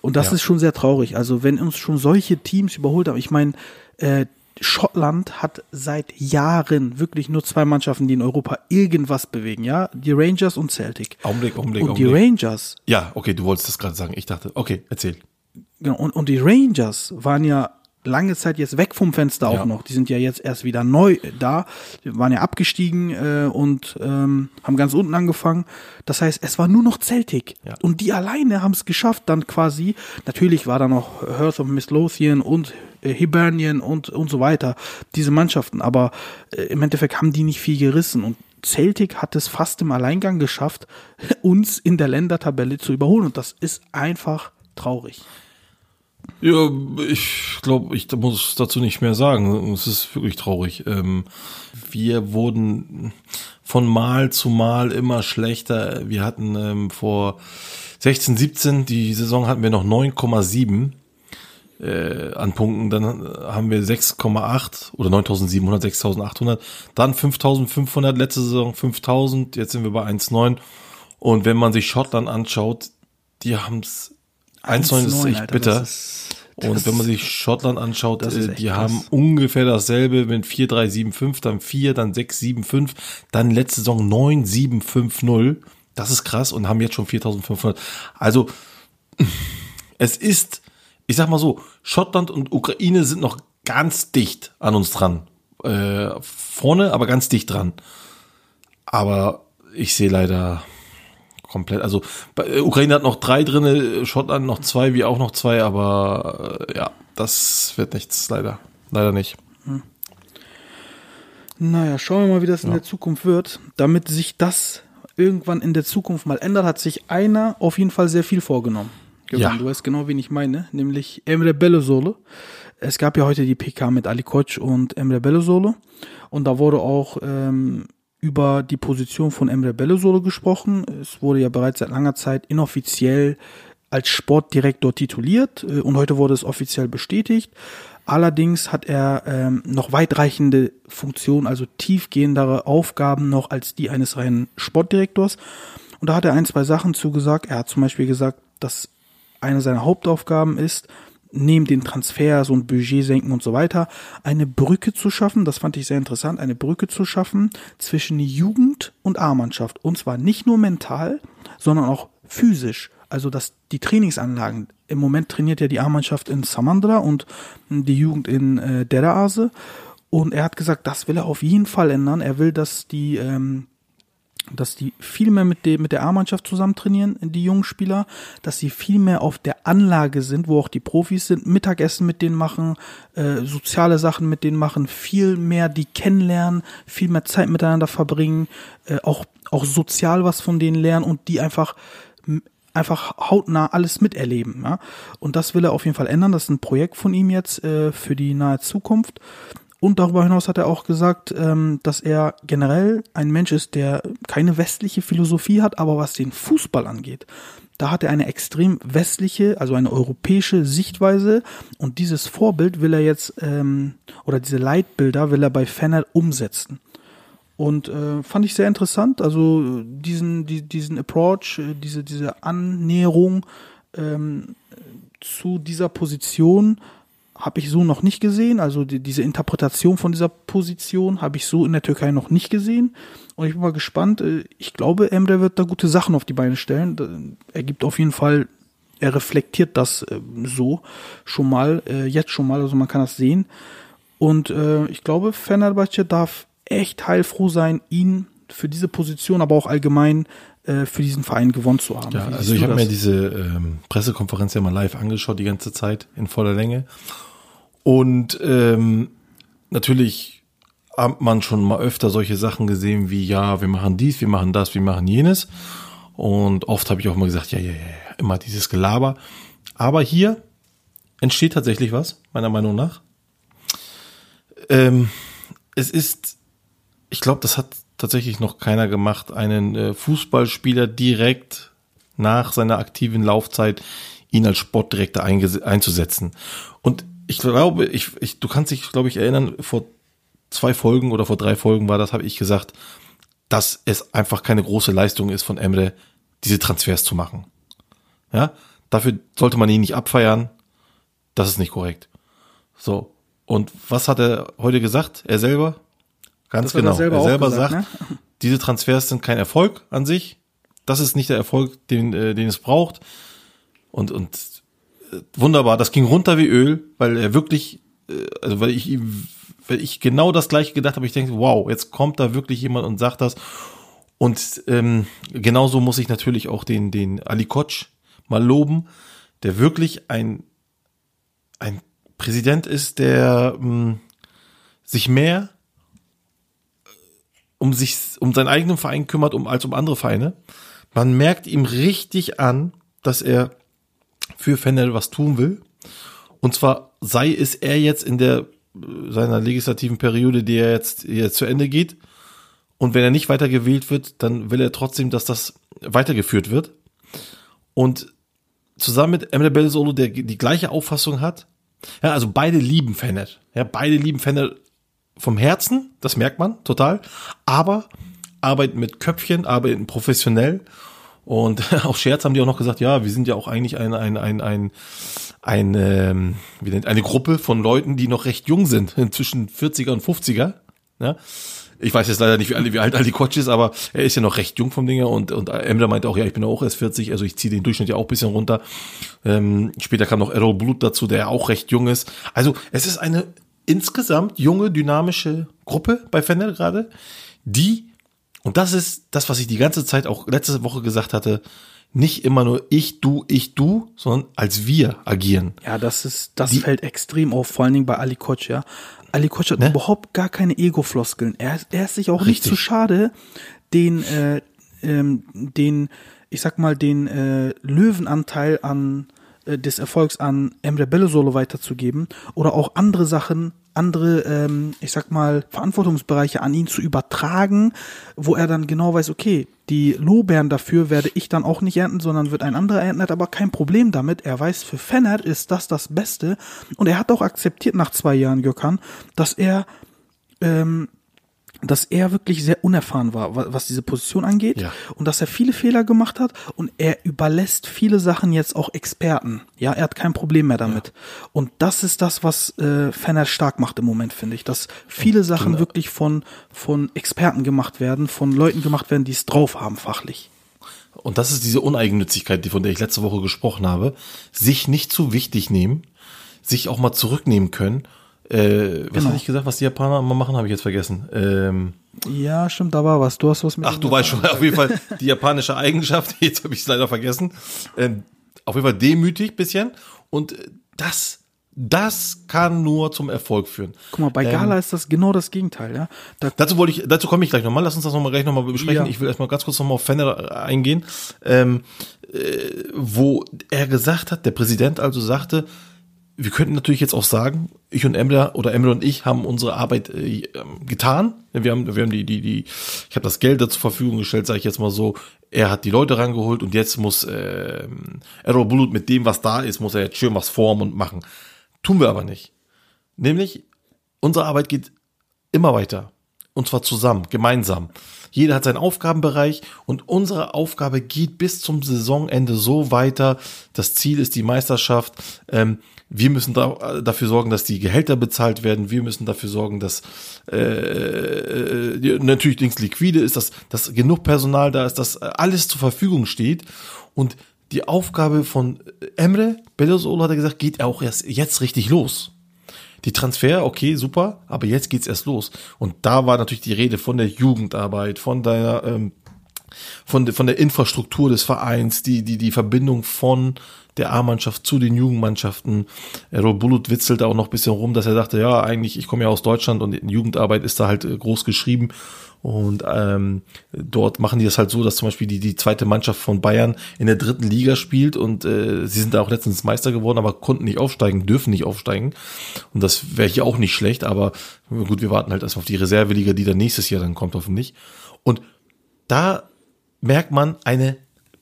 Und das Ja. ist schon sehr traurig. Also wenn uns schon solche Teams überholt haben, ich meine, äh, Schottland hat seit Jahren wirklich nur zwei Mannschaften, die in Europa irgendwas bewegen, ja, die Rangers und Celtic. Augenblick, Augenblick, Und die Augenblick. Rangers, Ja, okay, du wolltest das gerade sagen. Ich dachte, okay, erzähl. genau, und, und die Rangers waren ja lange Zeit jetzt weg vom Fenster auch Ja. noch. Die sind ja jetzt erst wieder neu da. Die waren ja abgestiegen äh, und ähm, haben ganz unten angefangen. Das heißt, es war nur noch Celtic. Ja. Und die alleine haben es geschafft, dann quasi, natürlich war da noch Hearth of Midlothian und äh, Hibernian und, und so weiter, diese Mannschaften. Aber äh, im Endeffekt haben die nicht viel gerissen. Und Celtic hat es fast im Alleingang geschafft, uns in der Ländertabelle zu überholen. Und das ist einfach traurig. Ja, ich glaube, ich muss dazu nicht mehr sagen. Es ist wirklich traurig. Ähm, wir wurden von Mal zu Mal immer schlechter. Wir hatten ähm, vor 16, 17, die Saison hatten wir noch 9,7 äh, an Punkten. Dann haben wir 6,8 oder 9.700, 6.800. Dann 5.500, letzte Saison 5.000. Jetzt sind wir bei 1,9. Und wenn man sich Schottland anschaut, die haben es 1,9 ist 1,9, echt Alter, bitter. ist- Und wenn man sich Schottland anschaut, äh, die krass. haben ungefähr dasselbe mit 4-3-7-5, dann 4, dann 6-7-5, dann letzte Saison 9-7-5-0. Das ist krass und haben jetzt schon 4500. Also, es ist, ich sag mal so, Schottland und Ukraine sind noch ganz dicht an uns dran. Äh, vorne, aber ganz dicht dran. Aber ich sehe leider komplett, also bei, äh, Ukraine hat noch drei drinne, Schottland noch zwei, wir auch noch zwei, aber äh, ja, das wird nichts, leider. Leider nicht. Naja, schauen wir mal, wie das in der Zukunft wird. Damit sich das irgendwann in der Zukunft mal ändert, hat sich einer auf jeden Fall sehr viel vorgenommen. Gökhan, Ja. Du weißt genau, wen ich meine, nämlich Emre Belözoğlu. Es gab ja heute die PK mit Ali Koç und Emre Belözoğlu und da wurde auch ähm, über die Position von Emre Belözoğlu gesprochen. Es wurde ja bereits seit langer Zeit inoffiziell als Sportdirektor tituliert äh, und heute wurde es offiziell bestätigt. Allerdings hat er ähm, noch weitreichende Funktionen, also tiefgehendere Aufgaben noch als die eines reinen Sportdirektors. Und da hat er ein, zwei Sachen zugesagt. Er hat zum Beispiel gesagt, dass eine seiner Hauptaufgaben ist, neben den Transfers und Budget senken und so weiter, eine Brücke zu schaffen. Das fand ich sehr interessant, eine Brücke zu schaffen zwischen Jugend und A-Mannschaft. Und zwar nicht nur mental, sondern auch physisch. Also dass die Trainingsanlagen, im Moment trainiert ja die A-Mannschaft in Samandra und die Jugend in äh, Deraase. Und er hat gesagt, das will er auf jeden Fall ändern. Er will, dass die ähm, dass die viel mehr mit, dem, mit der A-Mannschaft zusammen trainieren, die jungen Spieler, dass sie viel mehr auf der Anlage sind, wo auch die Profis sind, Mittagessen mit denen machen, äh, soziale Sachen mit denen machen, viel mehr die kennenlernen, viel mehr Zeit miteinander verbringen, äh, auch, auch sozial was von denen lernen und die einfach einfach hautnah alles miterleben. Ja? Und das will er auf jeden Fall ändern. Das ist ein Projekt von ihm jetzt äh, für die nahe Zukunft. Und darüber hinaus hat er auch gesagt, ähm, dass er generell ein Mensch ist, der keine westliche Philosophie hat, aber was den Fußball angeht, da hat er eine extrem westliche, also eine europäische Sichtweise. Und dieses Vorbild will er jetzt, ähm, oder diese Leitbilder will er bei Fenner umsetzen. Und äh, fand ich sehr interessant, also diesen, die, diesen Approach, äh, diese, diese Annäherung ähm, zu dieser Position habe ich so noch nicht gesehen. Also die, diese Interpretation von dieser Position habe ich so in der Türkei noch nicht gesehen. Und ich bin mal gespannt. Äh, Ich glaube, Emre wird da gute Sachen auf die Beine stellen. Er gibt auf jeden Fall, er reflektiert das äh, so schon mal, äh, jetzt schon mal, also man kann das sehen. Und äh, ich glaube, Fenerbahce darf echt heilfroh sein, ihn für diese Position, aber auch allgemein äh, für diesen Verein gewonnen zu haben. Ja, also ich habe mir diese ähm, Pressekonferenz ja mal live angeschaut, die ganze Zeit in voller Länge. Und ähm, natürlich hat man schon mal öfter solche Sachen gesehen wie, ja, wir machen dies, wir machen das, wir machen jenes. Und oft habe ich auch mal gesagt, ja, ja, ja, ja, immer dieses Gelaber. Aber hier entsteht tatsächlich was, meiner Meinung nach. Ähm, es ist, ich glaube, das hat tatsächlich noch keiner gemacht, einen äh, Fußballspieler direkt nach seiner aktiven Laufzeit ihn als Sportdirektor einzusetzen. Und ich glaube, ich, ich, du kannst dich, glaube ich, erinnern, vor zwei Folgen oder vor drei Folgen war das, habe ich gesagt, dass es einfach keine große Leistung ist von Emre, diese Transfers zu machen. Ja, dafür sollte man ihn nicht abfeiern. Das ist nicht korrekt. So. Und was hat er heute gesagt? Er selber? Ganz genau. Er selber, er selber gesagt, sagt, ne? diese Transfers sind kein Erfolg an sich. Das ist nicht der Erfolg, den, äh, den es braucht. Und, und äh, wunderbar, das ging runter wie Öl, weil er wirklich, äh, also weil ich weil ich genau das gleiche gedacht habe, ich denke, wow, jetzt kommt da wirklich jemand und sagt das. Und ähm, genauso muss ich natürlich auch den, den Ali Koch mal loben, der wirklich ein, ein Präsident ist, der ähm, sich mehr um sich, um seinen eigenen Verein kümmert, um, als um andere Vereine. Man merkt ihm richtig an, dass er für Fennel was tun will. Und zwar sei es er jetzt in der seiner legislativen Periode, die er jetzt, jetzt zu Ende geht. Und wenn er nicht weiter gewählt wird, dann will er trotzdem, dass das weitergeführt wird. Und zusammen mit Emre Belzolo, der die gleiche Auffassung hat, ja, also beide lieben Fener. Ja, beide lieben Fener vom Herzen, das merkt man total, aber arbeiten mit Köpfchen, arbeiten professionell und auch Scherz haben die auch noch gesagt, ja, wir sind ja auch eigentlich ein, ein, ein, ein, ein ähm, wie nennt, eine Gruppe von Leuten, die noch recht jung sind, zwischen 40er und 50er. Ja? Ich weiß jetzt leider nicht, wie, wie alt Ali Koch ist, aber er ist ja noch recht jung vom Dinger und, und Emre meinte auch, ja, ich bin auch erst 40, also ich ziehe den Durchschnitt ja auch bisschen runter. Ähm, später kam noch Errol Blut dazu, der auch recht jung ist. Also es ist eine insgesamt junge, dynamische Gruppe bei Fennel gerade, die und das ist das, was ich die ganze Zeit auch letzte Woche gesagt hatte. Nicht immer nur ich, du, ich, du, sondern als wir agieren. Ja, das ist, das die, fällt extrem auf, vor allen Dingen bei Ali Koch, ja. Ali Koch hat ne? überhaupt gar keine Ego-Floskeln. Er, er ist sich auch Richtig. nicht zu schade, den, äh, ähm, den, ich sag mal, den äh, Löwenanteil an äh, des Erfolgs an Emre Bello weiterzugeben oder auch andere Sachen andere, ähm, ich sag mal, Verantwortungsbereiche an ihn zu übertragen, wo er dann genau weiß, okay, die Lorbeeren dafür werde ich dann auch nicht ernten, sondern wird ein anderer ernten, hat aber kein Problem damit. Er weiß, für Fenner ist das das Beste. Und er hat auch akzeptiert nach zwei Jahren, Gökhan, dass er ähm, dass er wirklich sehr unerfahren war, was diese Position angeht ja. und dass er viele Fehler gemacht hat und er überlässt viele Sachen jetzt auch Experten. Ja, er hat kein Problem mehr damit. Ja. Und das ist das, was äh, Fenner stark macht im Moment, finde ich, dass viele Sachen genau. wirklich von von Experten gemacht werden, von Leuten gemacht werden, die es drauf haben fachlich. Und das ist diese Uneigennützigkeit, die von der ich letzte Woche gesprochen habe, sich nicht zu wichtig nehmen, sich auch mal zurücknehmen können äh, was genau. hatte ich gesagt, was die Japaner immer machen, habe ich jetzt vergessen. Ähm, ja, stimmt, da war was. Du hast was mit. Ach, du weißt schon, auf jeden Fall die japanische Eigenschaft, jetzt habe ich es leider vergessen. Ähm, auf jeden Fall demütig bisschen. Und das, das kann nur zum Erfolg führen. Guck mal, bei ähm, Gala ist das genau das Gegenteil, ja. Da dazu wollte ich, dazu komme ich gleich nochmal. Lass uns das nochmal gleich nochmal besprechen. Ja. Ich will erstmal ganz kurz nochmal auf Fenner eingehen, ähm, äh, wo er gesagt hat, der Präsident also sagte, wir könnten natürlich jetzt auch sagen, ich und Emre oder Emre und ich haben unsere Arbeit äh, ähm, getan. Wir haben, wir haben die, die, die, ich habe das Geld zur Verfügung gestellt, sage ich jetzt mal so. Er hat die Leute rangeholt und jetzt muss äh, Errol Bulut mit dem, was da ist, muss er jetzt schön was formen und machen. Tun wir aber nicht. Nämlich, unsere Arbeit geht immer weiter. Und zwar zusammen, gemeinsam. Jeder hat seinen Aufgabenbereich und unsere Aufgabe geht bis zum Saisonende so weiter. Das Ziel ist die Meisterschaft. Ähm, wir müssen da, dafür sorgen, dass die Gehälter bezahlt werden. Wir müssen dafür sorgen, dass äh, äh, natürlich links liquide ist, dass, dass genug Personal da ist, dass alles zur Verfügung steht. Und die Aufgabe von Emre Bellosoğlu hat er gesagt, geht auch erst jetzt richtig los. Die Transfer, okay, super, aber jetzt geht's erst los. Und da war natürlich die Rede von der Jugendarbeit, von deiner ähm, von, von der Infrastruktur des Vereins, die, die, die Verbindung von der A-Mannschaft zu den Jugendmannschaften. Robulut witzelt auch noch bisschen rum, dass er dachte, ja, eigentlich, ich komme ja aus Deutschland und Jugendarbeit ist da halt äh, groß geschrieben. Und ähm, dort machen die das halt so, dass zum Beispiel die, die zweite Mannschaft von Bayern in der dritten Liga spielt und äh, sie sind da auch letztens Meister geworden, aber konnten nicht aufsteigen, dürfen nicht aufsteigen. Und das wäre hier auch nicht schlecht, aber gut, wir warten halt erstmal auf die Reserveliga, die dann nächstes Jahr dann kommt, hoffentlich. Und da merkt man eine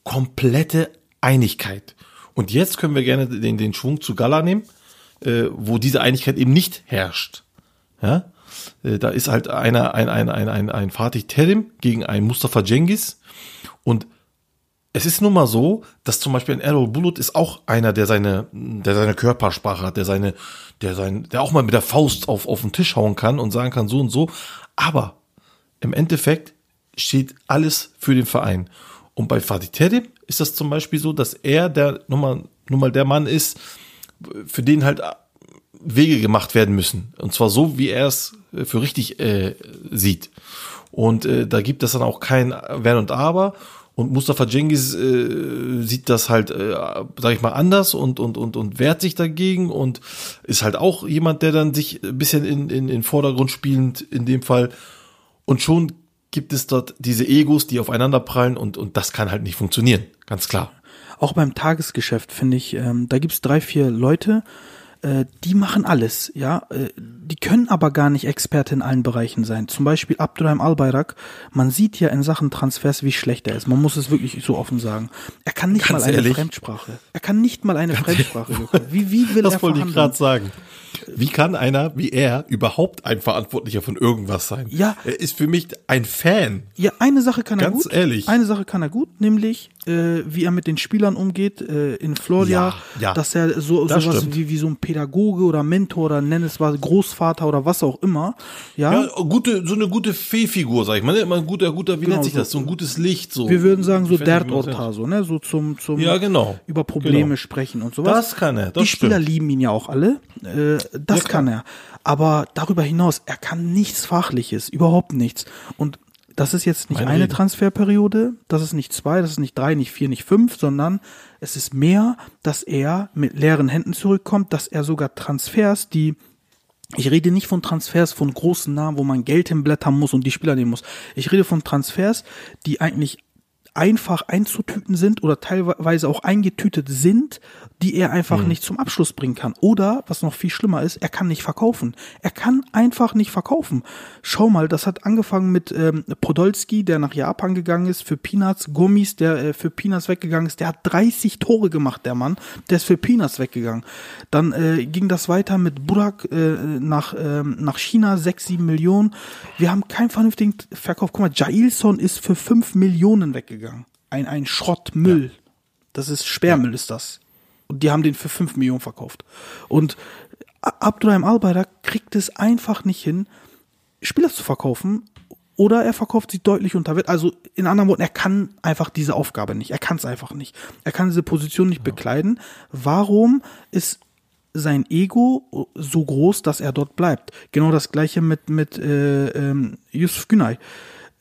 komplette Einigkeit. Und jetzt können wir gerne den, den Schwung zu Gala nehmen, äh, wo diese Einigkeit eben nicht herrscht. Ja? Äh, da ist halt einer, ein, ein, ein, ein, ein Fatih Terim gegen einen Mustafa Cengiz. Und es ist nun mal so, dass zum Beispiel ein Errol Bulut ist auch einer, der seine, der seine Körpersprache hat, der seine, der sein, der auch mal mit der Faust auf, auf den Tisch hauen kann und sagen kann so und so. Aber im Endeffekt steht alles für den Verein. Und bei Fatih Terim ist das zum Beispiel so, dass er der nun mal, nun mal der Mann ist, für den halt Wege gemacht werden müssen. Und zwar so, wie er es für richtig äh, sieht. Und äh, da gibt es dann auch kein Wenn und Aber. Und Mustafa Cengiz äh, sieht das halt, äh, sag ich mal, anders und, und, und, und wehrt sich dagegen und ist halt auch jemand, der dann sich ein bisschen in, in, in Vordergrund spielend in dem Fall. Und schon gibt es dort diese Egos, die aufeinander prallen und, und das kann halt nicht funktionieren, ganz klar. Auch beim Tagesgeschäft finde ich, ähm, da gibt's drei, vier Leute, äh, die machen alles, ja. Äh, die können aber gar nicht Experte in allen Bereichen sein. Zum Beispiel Abdurrahim Albayrak. Man sieht ja in Sachen Transfers, wie schlecht er ist. Man muss es wirklich so offen sagen. Er kann nicht Ganz mal eine ehrlich? Fremdsprache. Er kann nicht mal eine Fremdsprache. Wie, wie will Das er wollte ich gerade sagen. Wie kann einer wie er überhaupt ein Verantwortlicher von irgendwas sein? Ja. Er ist für mich ein Fan. Ja, eine Sache kann er Ganz gut. ehrlich. Eine Sache kann er gut, nämlich äh, wie er mit den Spielern umgeht äh, in Florida, Ja, ja. dass er so Das sowas stimmt. wie, wie so ein Pädagoge oder Mentor oder nenn es was Großvater oder was auch immer. Ja, Ja, gute, so eine gute Fee-Figur, sag ich mal. ne? Immer ein guter, guter, wie Genau, nennt sich so- das? So ein gutes Licht, so. wir würden sagen so Ich weiß nicht, Dert wie man das Orta, so, ne, so zum zum Ja, genau. über Probleme Genau. sprechen und sowas. Das kann er, das Die Spieler stimmt. lieben ihn ja auch alle. Äh, das Ja, kann er. Aber darüber hinaus, er kann nichts Fachliches, überhaupt nichts. Und das ist jetzt nicht eine. Transferperiode, das ist nicht zwei, das ist nicht drei, nicht vier, nicht fünf, sondern es ist mehr, dass er mit leeren Händen zurückkommt, dass er sogar Transfers, die ich rede nicht von Transfers von großen Namen, wo man Geld hinblättern muss und die Spieler nehmen muss. Ich rede von Transfers, die eigentlich einfach einzutüten sind oder teilweise auch eingetütet sind, die er einfach nicht zum Abschluss bringen kann. Oder, was noch viel schlimmer ist, er kann nicht verkaufen. Er kann einfach nicht verkaufen. Schau mal, das hat angefangen mit ähm, Podolski, der nach Japan gegangen ist, für Peanuts, Gummis, der äh, für Peanuts weggegangen ist. Der hat 30 Tore gemacht, der Mann. Der ist für Peanuts weggegangen. Dann äh, ging das weiter mit Burak äh, nach, ähm, nach China, 6, 7 Millionen. Wir haben keinen vernünftigen Verkauf. Guck mal, Jailson ist für 5 Millionen weggegangen. Ein, ein Schrottmüll. Das ist Sperrmüll, ist das. Und die haben den für 5 Millionen verkauft. Und A- Abdurrahim Albayrak kriegt es einfach nicht hin, Spieler zu verkaufen. Oder er verkauft sie deutlich unter Wert. Also in anderen Worten, er kann einfach diese Aufgabe nicht. Er kann es einfach nicht. Er kann diese Position nicht bekleiden. Warum ist sein Ego so groß, dass er dort bleibt? Genau das gleiche mit mit äh, ähm, Yusuf Günay.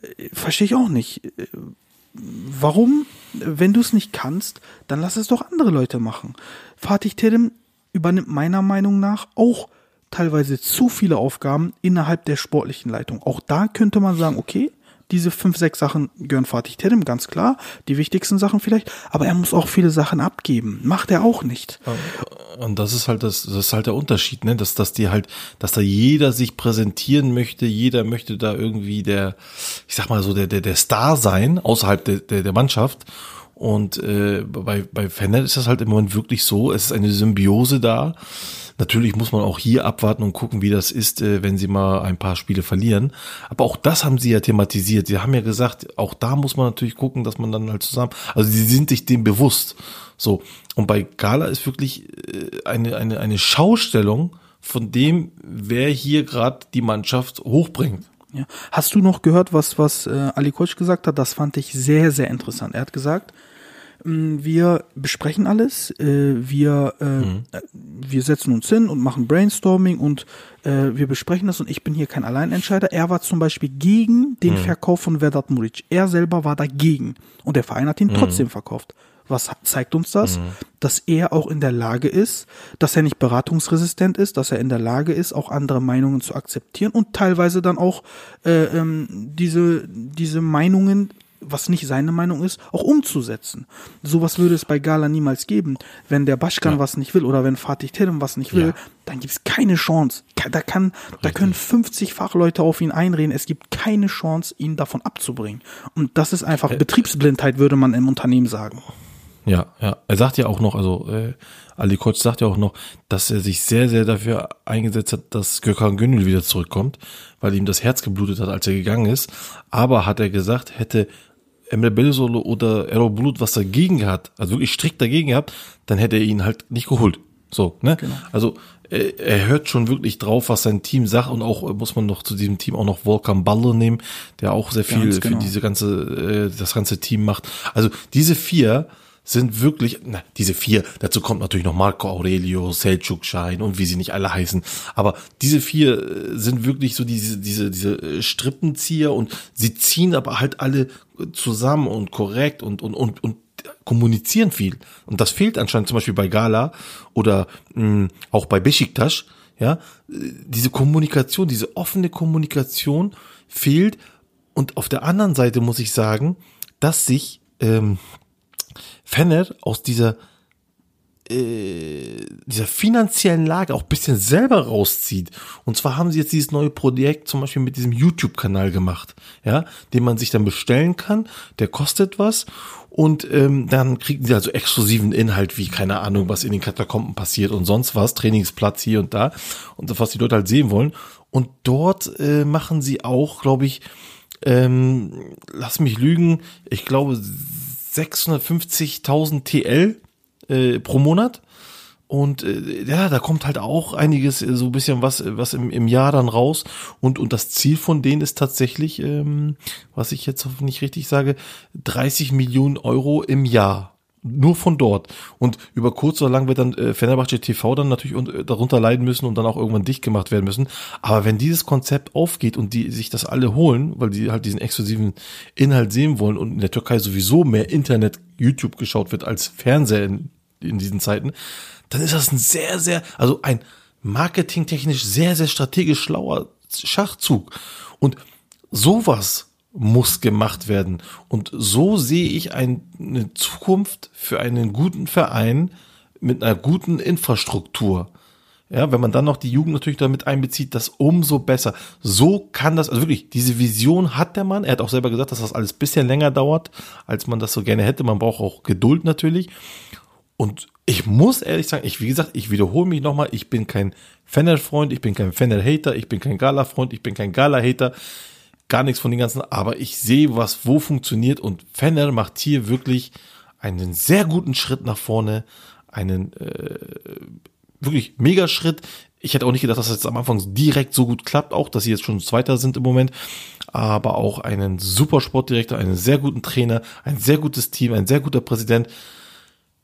Äh, Verstehe ich auch nicht. Warum, wenn du es nicht kannst, dann lass es doch andere Leute machen. Fatih Terim übernimmt meiner Meinung nach auch teilweise zu viele Aufgaben innerhalb der sportlichen Leitung. Auch da könnte man sagen, okay, diese fünf, sechs Sachen gehören Fatih Terim, ganz klar. Die wichtigsten Sachen vielleicht. Aber er muss auch viele Sachen abgeben. Macht er auch nicht. Und das ist halt das, das ist halt der Unterschied, ne? Dass, dass die halt, dass da jeder sich präsentieren möchte, jeder möchte da irgendwie der, ich sag mal so, der, der, der Star sein, außerhalb der, der, der Mannschaft. Und äh, bei, bei Fener ist das halt im Moment wirklich so, es ist eine Symbiose da. Natürlich muss man auch hier abwarten und gucken, wie das ist, äh, wenn sie mal ein paar Spiele verlieren. Aber auch das haben sie ja thematisiert. Sie haben ja gesagt, auch da muss man natürlich gucken, dass man dann halt zusammen, also sie sind sich dem bewusst. So. Und bei Gala ist wirklich äh, eine, eine, eine Schaustellung von dem, wer hier gerade die Mannschaft hochbringt. Ja. Hast du noch gehört, was, was äh, Ali Koch gesagt hat? Das fand ich sehr, sehr interessant. Er hat gesagt, wir besprechen alles, äh, wir, äh, äh, wir setzen uns hin und machen Brainstorming und wir besprechen das und ich bin hier kein Alleinentscheider. Er war zum Beispiel gegen den Verkauf von Vedat Muric. Er selber war dagegen und der Verein hat ihn trotzdem verkauft. Was zeigt uns das? Dass er auch in der Lage ist, dass er nicht beratungsresistent ist, dass er in der Lage ist, auch andere Meinungen zu akzeptieren und teilweise dann auch äh, ähm, diese, diese Meinungen was nicht seine Meinung ist, auch umzusetzen. Sowas würde es bei Gala niemals geben. Wenn der Baschkan Ja. was nicht will oder wenn Fatih Terim was nicht will, Ja. dann gibt es keine Chance. Da kann, da können 50 Fachleute auf ihn einreden. Es gibt keine Chance, ihn davon abzubringen. Und das ist einfach Betriebsblindheit, würde man im Unternehmen sagen. Ja, ja. Er sagt ja auch noch, also äh, Ali Koç sagt ja auch noch, dass er sich sehr, sehr dafür eingesetzt hat, dass Gökhan Gönül wieder zurückkommt, weil ihm das Herz geblutet hat, als er gegangen ist. Aber hat er gesagt, hätte Emre Belözoğlu oder Erol Bulut was dagegen gehabt, also wirklich strikt dagegen gehabt, dann hätte er ihn halt nicht geholt. So, ne? Also äh, er hört schon wirklich drauf, was sein Team sagt und auch äh, muss man noch zu diesem Team auch noch Volkan Baller nehmen, der auch sehr viel Ganz genau. für diese ganze äh, das ganze Team macht. Also diese vier sind wirklich, na, diese vier, dazu kommt natürlich noch Marco Aurelio, Selçuk Schein und wie sie nicht alle heißen, aber diese vier äh, sind wirklich so diese, diese, diese äh, Strippenzieher und sie ziehen aber halt alle zusammen und korrekt und, und, und, und kommunizieren viel. Und das fehlt anscheinend zum Beispiel bei Gala oder mh, auch bei Besiktas, ja, äh, diese Kommunikation, diese offene Kommunikation fehlt. Und auf der anderen Seite muss ich sagen, dass sich ähm, Fenner aus dieser äh, dieser finanziellen Lage auch bisschen selber rauszieht. Und zwar haben sie jetzt dieses neue Projekt zum Beispiel mit diesem YouTube-Kanal gemacht, ja, den man sich dann bestellen kann. Der kostet was und ähm, dann kriegen sie also exklusiven Inhalt wie keine Ahnung, was in den Katakomben passiert und sonst was, Trainingsplatz hier und da und was die Leute halt sehen wollen. Und dort äh, machen sie auch, glaube ich, ähm, lass mich lügen, ich glaube 650.000 TL äh, pro Monat. Und äh, ja, da kommt halt auch einiges, äh, so ein bisschen was, äh, was im, im Jahr dann raus. Und, und das Ziel von denen ist tatsächlich, ähm, was ich jetzt nicht richtig sage, 30 Millionen Euro im Jahr. Nur von dort. Und über kurz oder lang wird dann äh, Fenerbahce TV dann natürlich und, äh, darunter leiden müssen und dann auch irgendwann dicht gemacht werden müssen. Aber wenn dieses Konzept aufgeht und die sich das alle holen, weil die halt diesen exklusiven Inhalt sehen wollen und in der Türkei sowieso mehr Internet, YouTube geschaut wird als Fernseher in, in diesen Zeiten, dann ist das ein sehr, sehr, also ein marketingtechnisch sehr, sehr strategisch schlauer Schachzug. Und sowas muss gemacht werden. Und so sehe ich ein, eine Zukunft für einen guten Verein mit einer guten Infrastruktur. Ja, wenn man dann noch die Jugend natürlich damit einbezieht, das umso besser. So kann das, also wirklich, diese Vision hat der Mann. Er hat auch selber gesagt, dass das alles bisschen länger dauert, als man das so gerne hätte. Man braucht auch Geduld natürlich. Und ich muss ehrlich sagen, ich, wie gesagt, ich wiederhole mich nochmal, ich bin kein Fennel-Freund, ich bin kein Fennel-Hater, ich bin kein Gala-Freund, ich bin kein Gala-Hater, gar nichts von den ganzen, aber ich sehe, was wo funktioniert und Fennel macht hier wirklich einen sehr guten Schritt nach vorne, einen äh, wirklich mega Schritt. Ich hätte auch nicht gedacht, dass das jetzt am Anfang direkt so gut klappt, auch dass sie jetzt schon Zweiter sind im Moment, aber auch einen super Sportdirektor, einen sehr guten Trainer, ein sehr gutes Team, ein sehr guter Präsident.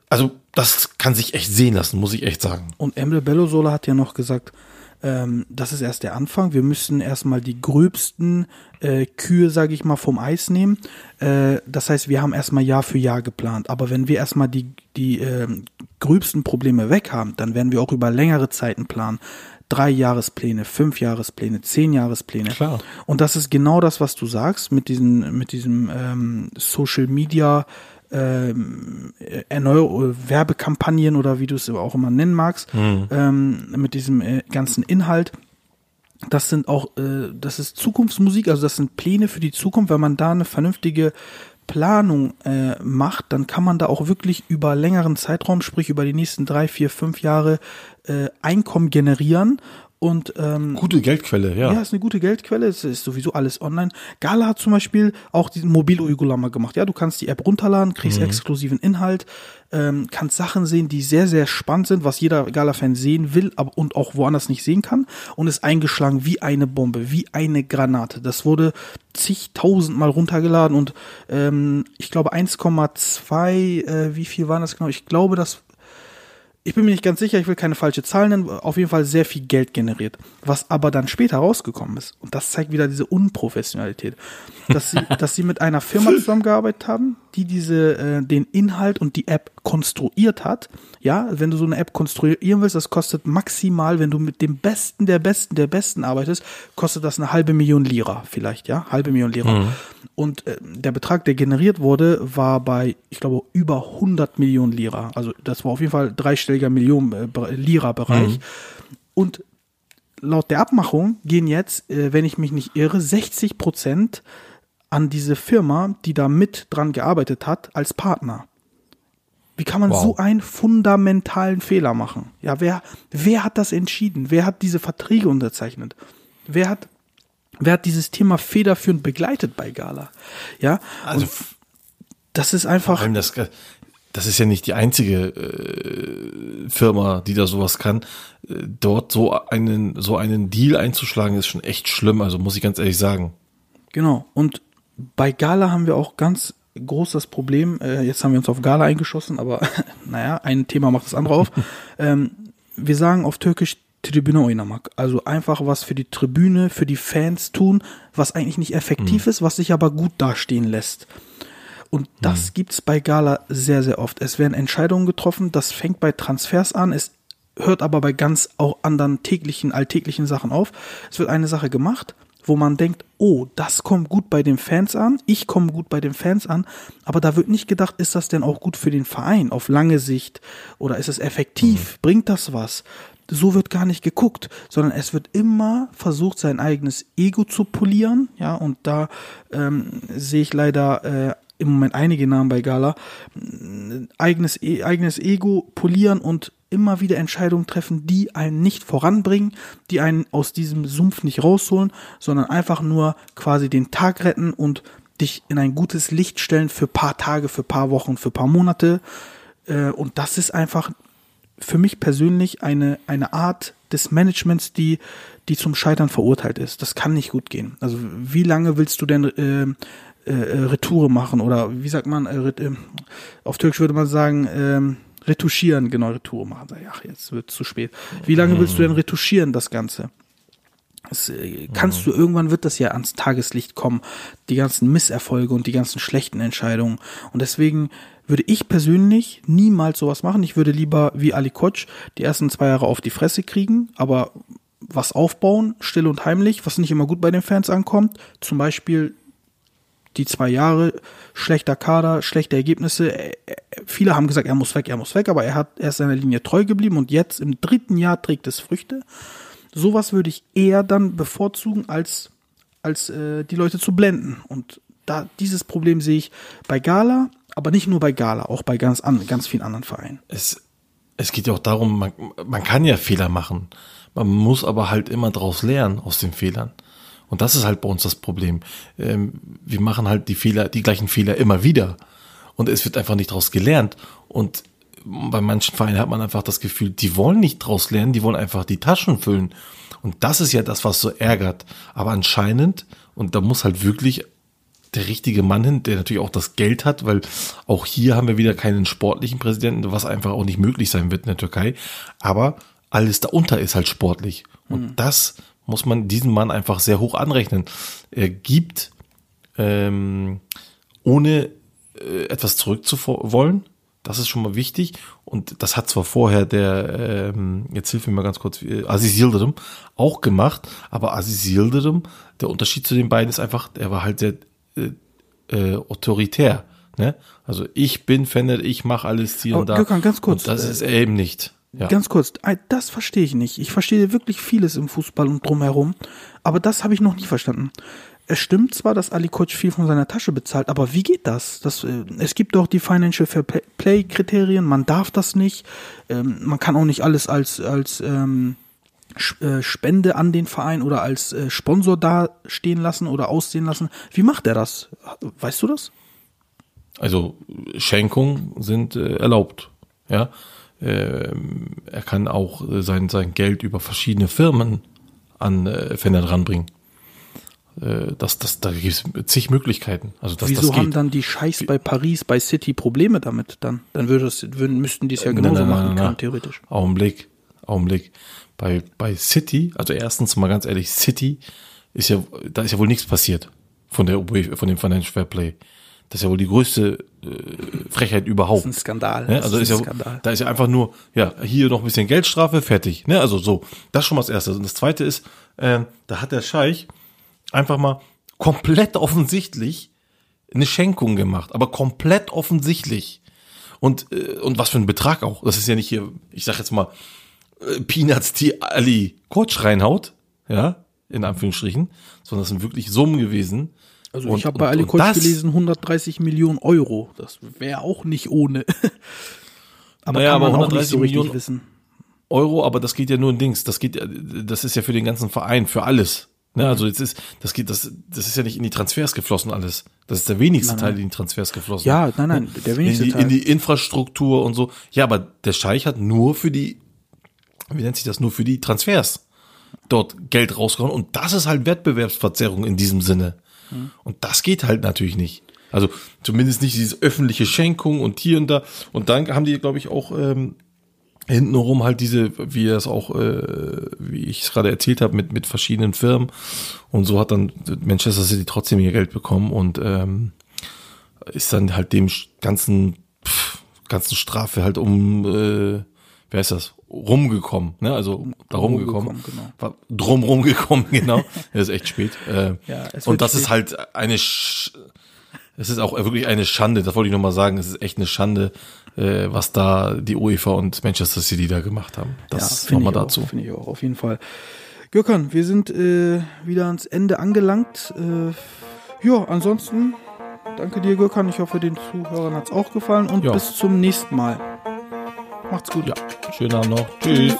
Also das kann sich echt sehen lassen, muss ich echt sagen. Und Emre Bellosola hat ja noch gesagt, ähm, das ist erst der Anfang. Wir müssen erstmal die gröbsten äh, Kühe, sage ich mal, vom Eis nehmen. Äh, das heißt, wir haben erstmal Jahr für Jahr geplant. Aber wenn wir erstmal die, die ähm, gröbsten Probleme weg haben, dann werden wir auch über längere Zeiten planen. Drei Jahrespläne, fünf Jahrespläne, zehn Jahrespläne. Klar. Und das ist genau das, was du sagst mit diesen, mit diesem ähm, Social Media ähm, Erneuer Werbekampagnen oder wie du es auch immer nennen magst, ähm, mit diesem äh, ganzen Inhalt. Das sind auch, äh, das ist Zukunftsmusik, also das sind Pläne für die Zukunft. Wenn man da eine vernünftige Planung äh, macht, dann kann man da auch wirklich über längeren Zeitraum, sprich über die nächsten drei, vier, fünf Jahre äh, Einkommen generieren und ähm, Gute Geldquelle, ja. ja, ist eine gute Geldquelle. Es ist sowieso alles online. Gala hat zum Beispiel auch diesen Mobil-Uygulama gemacht. Ja, du kannst die App runterladen, kriegst exklusiven Inhalt, ähm, kannst Sachen sehen, die sehr, sehr spannend sind, was jeder Gala-Fan sehen will aber, und auch woanders nicht sehen kann. Und ist eingeschlagen wie eine Bombe, wie eine Granate. Das wurde zigtausendmal runtergeladen und ähm, ich glaube 1,2, äh, wie viel waren das genau? Ich glaube, das ich bin mir nicht ganz sicher, ich will keine falsche Zahlen nennen, auf jeden Fall sehr viel Geld generiert. Was aber dann später rausgekommen ist, und das zeigt wieder diese Unprofessionalität, dass sie, dass sie mit einer Firma zusammengearbeitet haben, die diese äh, den Inhalt und die App konstruiert hat. Ja, wenn du so eine App konstruieren willst, das kostet maximal, wenn du mit dem Besten der Besten der Besten arbeitest, kostet das eine halbe Million Lira vielleicht, ja, halbe Million Lira. Mhm. Und äh, der Betrag, der generiert wurde, war bei, ich glaube, über 100 Millionen Lira. Also das war auf jeden Fall dreistelliger Millionen äh, Lira-Bereich. Und laut der Abmachung gehen jetzt, äh, wenn ich mich nicht irre, 60 Prozent an diese Firma, die da mit dran gearbeitet hat, als Partner. Wie kann man Wow. so einen fundamentalen Fehler machen? Ja, wer, wer hat das entschieden? Wer hat diese Verträge unterzeichnet? Wer hat, wer hat dieses Thema federführend begleitet bei Gala? Ja, Also und das ist einfach, das, das ist ja nicht die einzige äh, Firma, die da sowas kann. Äh, Dort so einen, so einen Deal einzuschlagen, ist schon echt schlimm. Also muss ich ganz ehrlich sagen. Genau. Und bei Gala haben wir auch ganz groß das Problem, äh, jetzt haben wir uns auf Gala eingeschossen, aber naja, ein Thema macht das andere auf. ähm, wir sagen auf Türkisch Tribüne oynamak. Also einfach was für die Tribüne, für die Fans tun, was eigentlich nicht effektiv ist, was sich aber gut dastehen lässt. Und das gibt's bei Gala sehr, sehr oft. Es werden Entscheidungen getroffen, das fängt bei Transfers an, es hört aber bei ganz auch anderen täglichen, alltäglichen Sachen auf. Es wird eine Sache gemacht, wo man denkt, oh, das kommt gut bei den Fans an, ich komme gut bei den Fans an, aber da wird nicht gedacht, ist das denn auch gut für den Verein auf lange Sicht oder ist es effektiv, bringt das was? So wird gar nicht geguckt, sondern es wird immer versucht, sein eigenes Ego zu polieren, ja, und da ähm, sehe ich leider äh, im Moment einige Namen bei Gala, eigenes, E- eigenes Ego polieren und immer wieder Entscheidungen treffen, die einen nicht voranbringen, die einen aus diesem Sumpf nicht rausholen, sondern einfach nur quasi den Tag retten und dich in ein gutes Licht stellen für paar Tage, für paar Wochen, für paar Monate. Äh, Und das ist einfach für mich persönlich eine, eine Art des Managements, die, die zum Scheitern verurteilt ist. Das kann nicht gut gehen. Also wie lange willst du denn äh, äh, Retoure machen oder wie sagt man, äh, äh, auf Türkisch würde man sagen, ähm, retuschieren, genau, Retour machen. Ach, jetzt wird zu spät. Wie lange willst du denn retuschieren, das Ganze? Das, äh, kannst du, irgendwann wird das ja ans Tageslicht kommen, die ganzen Misserfolge und die ganzen schlechten Entscheidungen. Und deswegen würde ich persönlich niemals sowas machen. Ich würde lieber wie Ali Koç die ersten zwei Jahre auf die Fresse kriegen, aber was aufbauen, still und heimlich, was nicht immer gut bei den Fans ankommt. Zum Beispiel die zwei Jahre, schlechter Kader, schlechte Ergebnisse. Äh, äh, Viele haben gesagt, er muss weg, er muss weg, aber er hat er ist seiner Linie treu geblieben und jetzt im dritten Jahr trägt es Früchte. Sowas würde ich eher dann bevorzugen, als, als äh, die Leute zu blenden. Und da dieses Problem sehe ich bei Gala, aber nicht nur bei Gala, auch bei ganz, an, ganz vielen anderen Vereinen. Es, es geht ja auch darum, man, man kann ja Fehler machen. Man muss aber halt immer daraus lernen aus den Fehlern. Und das ist halt bei uns das Problem. Ähm, wir machen halt die Fehler, die gleichen Fehler immer wieder. Und es wird einfach nicht daraus gelernt. Und bei manchen Vereinen hat man einfach das Gefühl, die wollen nicht draus lernen, die wollen einfach die Taschen füllen. Und das ist ja das, was so ärgert. Aber anscheinend, und da muss halt wirklich der richtige Mann hin, der natürlich auch das Geld hat, weil auch hier haben wir wieder keinen sportlichen Präsidenten, was einfach auch nicht möglich sein wird in der Türkei. Aber alles darunter ist halt sportlich. Und das muss man diesem Mann einfach sehr hoch anrechnen. Er gibt, ähm, ohne äh, etwas zurückzuwollen, das ist schon mal wichtig. Und das hat zwar vorher der, ähm, jetzt hilf mir mal ganz kurz, äh, Aziz Yildirim auch gemacht, aber Aziz Yildirim, der Unterschied zu den beiden ist einfach, er war halt sehr äh, äh, autoritär. Ne? Also ich bin Fener, ich mache alles hier Aber und da. Gökhan, ganz kurz, Und das äh, ist er eben nicht. Ja. Ganz kurz, das verstehe ich nicht. Ich verstehe wirklich vieles im Fußball und drumherum, aber das habe ich noch nie verstanden. Es stimmt zwar, dass Ali Koç viel von seiner Tasche bezahlt, aber wie geht das? das äh, es gibt doch die Financial Fair Play Kriterien, man darf das nicht, ähm, man kann auch nicht alles als, als ähm, äh, Spende an den Verein oder als äh, Sponsor dastehen lassen oder aussehen lassen. Wie macht er das? Weißt du das? Also Schenkungen sind erlaubt. Ja, er kann auch äh, sein sein Geld über verschiedene Firmen an äh, Fener ranbringen. Äh, das, das, da gibt es zig Möglichkeiten. Also dass Wieso das haben dann die Scheiß bei Paris, bei City Probleme damit dann? Dann würde es, würden, müssten die es ja Nein, genauso nein, nein, machen nein, können, theoretisch. Augenblick, Augenblick. Bei, bei City, also erstens mal ganz ehrlich, City ist ja, da ist ja wohl nichts passiert von der, von dem Financial Fair Play. Das ist ja wohl die größte äh, Frechheit überhaupt. Das ist ein Skandal. Ne? Das Also ist ein ja, Skandal. da ist ja einfach nur, ja, hier noch ein bisschen Geldstrafe, fertig. Ne? Also so, das ist schon mal das Erste. Und das Zweite ist, ähm, da hat der Scheich einfach mal komplett offensichtlich eine Schenkung gemacht, aber komplett offensichtlich. Und, äh, und was für ein Betrag auch. Das ist ja nicht hier, ich sag jetzt mal, äh, Peanuts, die Ali Coach reinhaut, ja, in Anführungsstrichen, sondern das sind wirklich Summen gewesen. Also Und- ich habe bei und- Ali und Koch das- gelesen 130 Millionen Euro. Das wäre auch nicht ohne. aber Naja, kann man aber auch nicht so 130 richtig Millionen- wissen. Euro, aber das geht ja nur in Dings. Das geht, das ist ja für den ganzen Verein, für alles. Ne, also jetzt ist, das geht, das, das ist ja nicht in die Transfers geflossen alles. Das ist der wenigste Teil in die Transfers geflossen. Ja, nein, nein, der wenigste in die, Teil. In die Infrastruktur und so. Ja, aber der Scheich hat nur für die, wie nennt sich das, nur für die Transfers dort Geld rausgehauen. Und das ist halt Wettbewerbsverzerrung in diesem Sinne. Und das geht halt natürlich nicht. Also zumindest nicht diese öffentliche Schenkung und hier und da. Und dann haben die, glaube ich, auch ähm, hintenrum halt diese, wie es auch, äh, wie ich es gerade erzählt habe, mit, mit verschiedenen Firmen. Und so hat dann Manchester City trotzdem ihr Geld bekommen und ähm, ist dann halt dem ganzen, pff, ganzen Strafe halt um, äh, wer ist das? Rumgekommen, ne? Also da rumgekommen. genau. Drum rumgekommen, genau. Das ist echt spät. Äh, Ja, es und das spät. ist halt eine, Sch es ist auch wirklich eine Schande, das wollte ich nochmal sagen, es ist echt eine Schande, äh, was da die UEFA und Manchester City da gemacht haben. Das finde nochmal dazu. Finde ich auch, auf jeden Fall. Gökhan, wir sind äh, wieder ans Ende angelangt. Äh, ja, ansonsten danke dir, Gökhan. Ich hoffe, den Zuhörern hat's auch gefallen und Ja. bis zum nächsten Mal. Macht's gut. Ja, schönen Abend noch. Tschüss.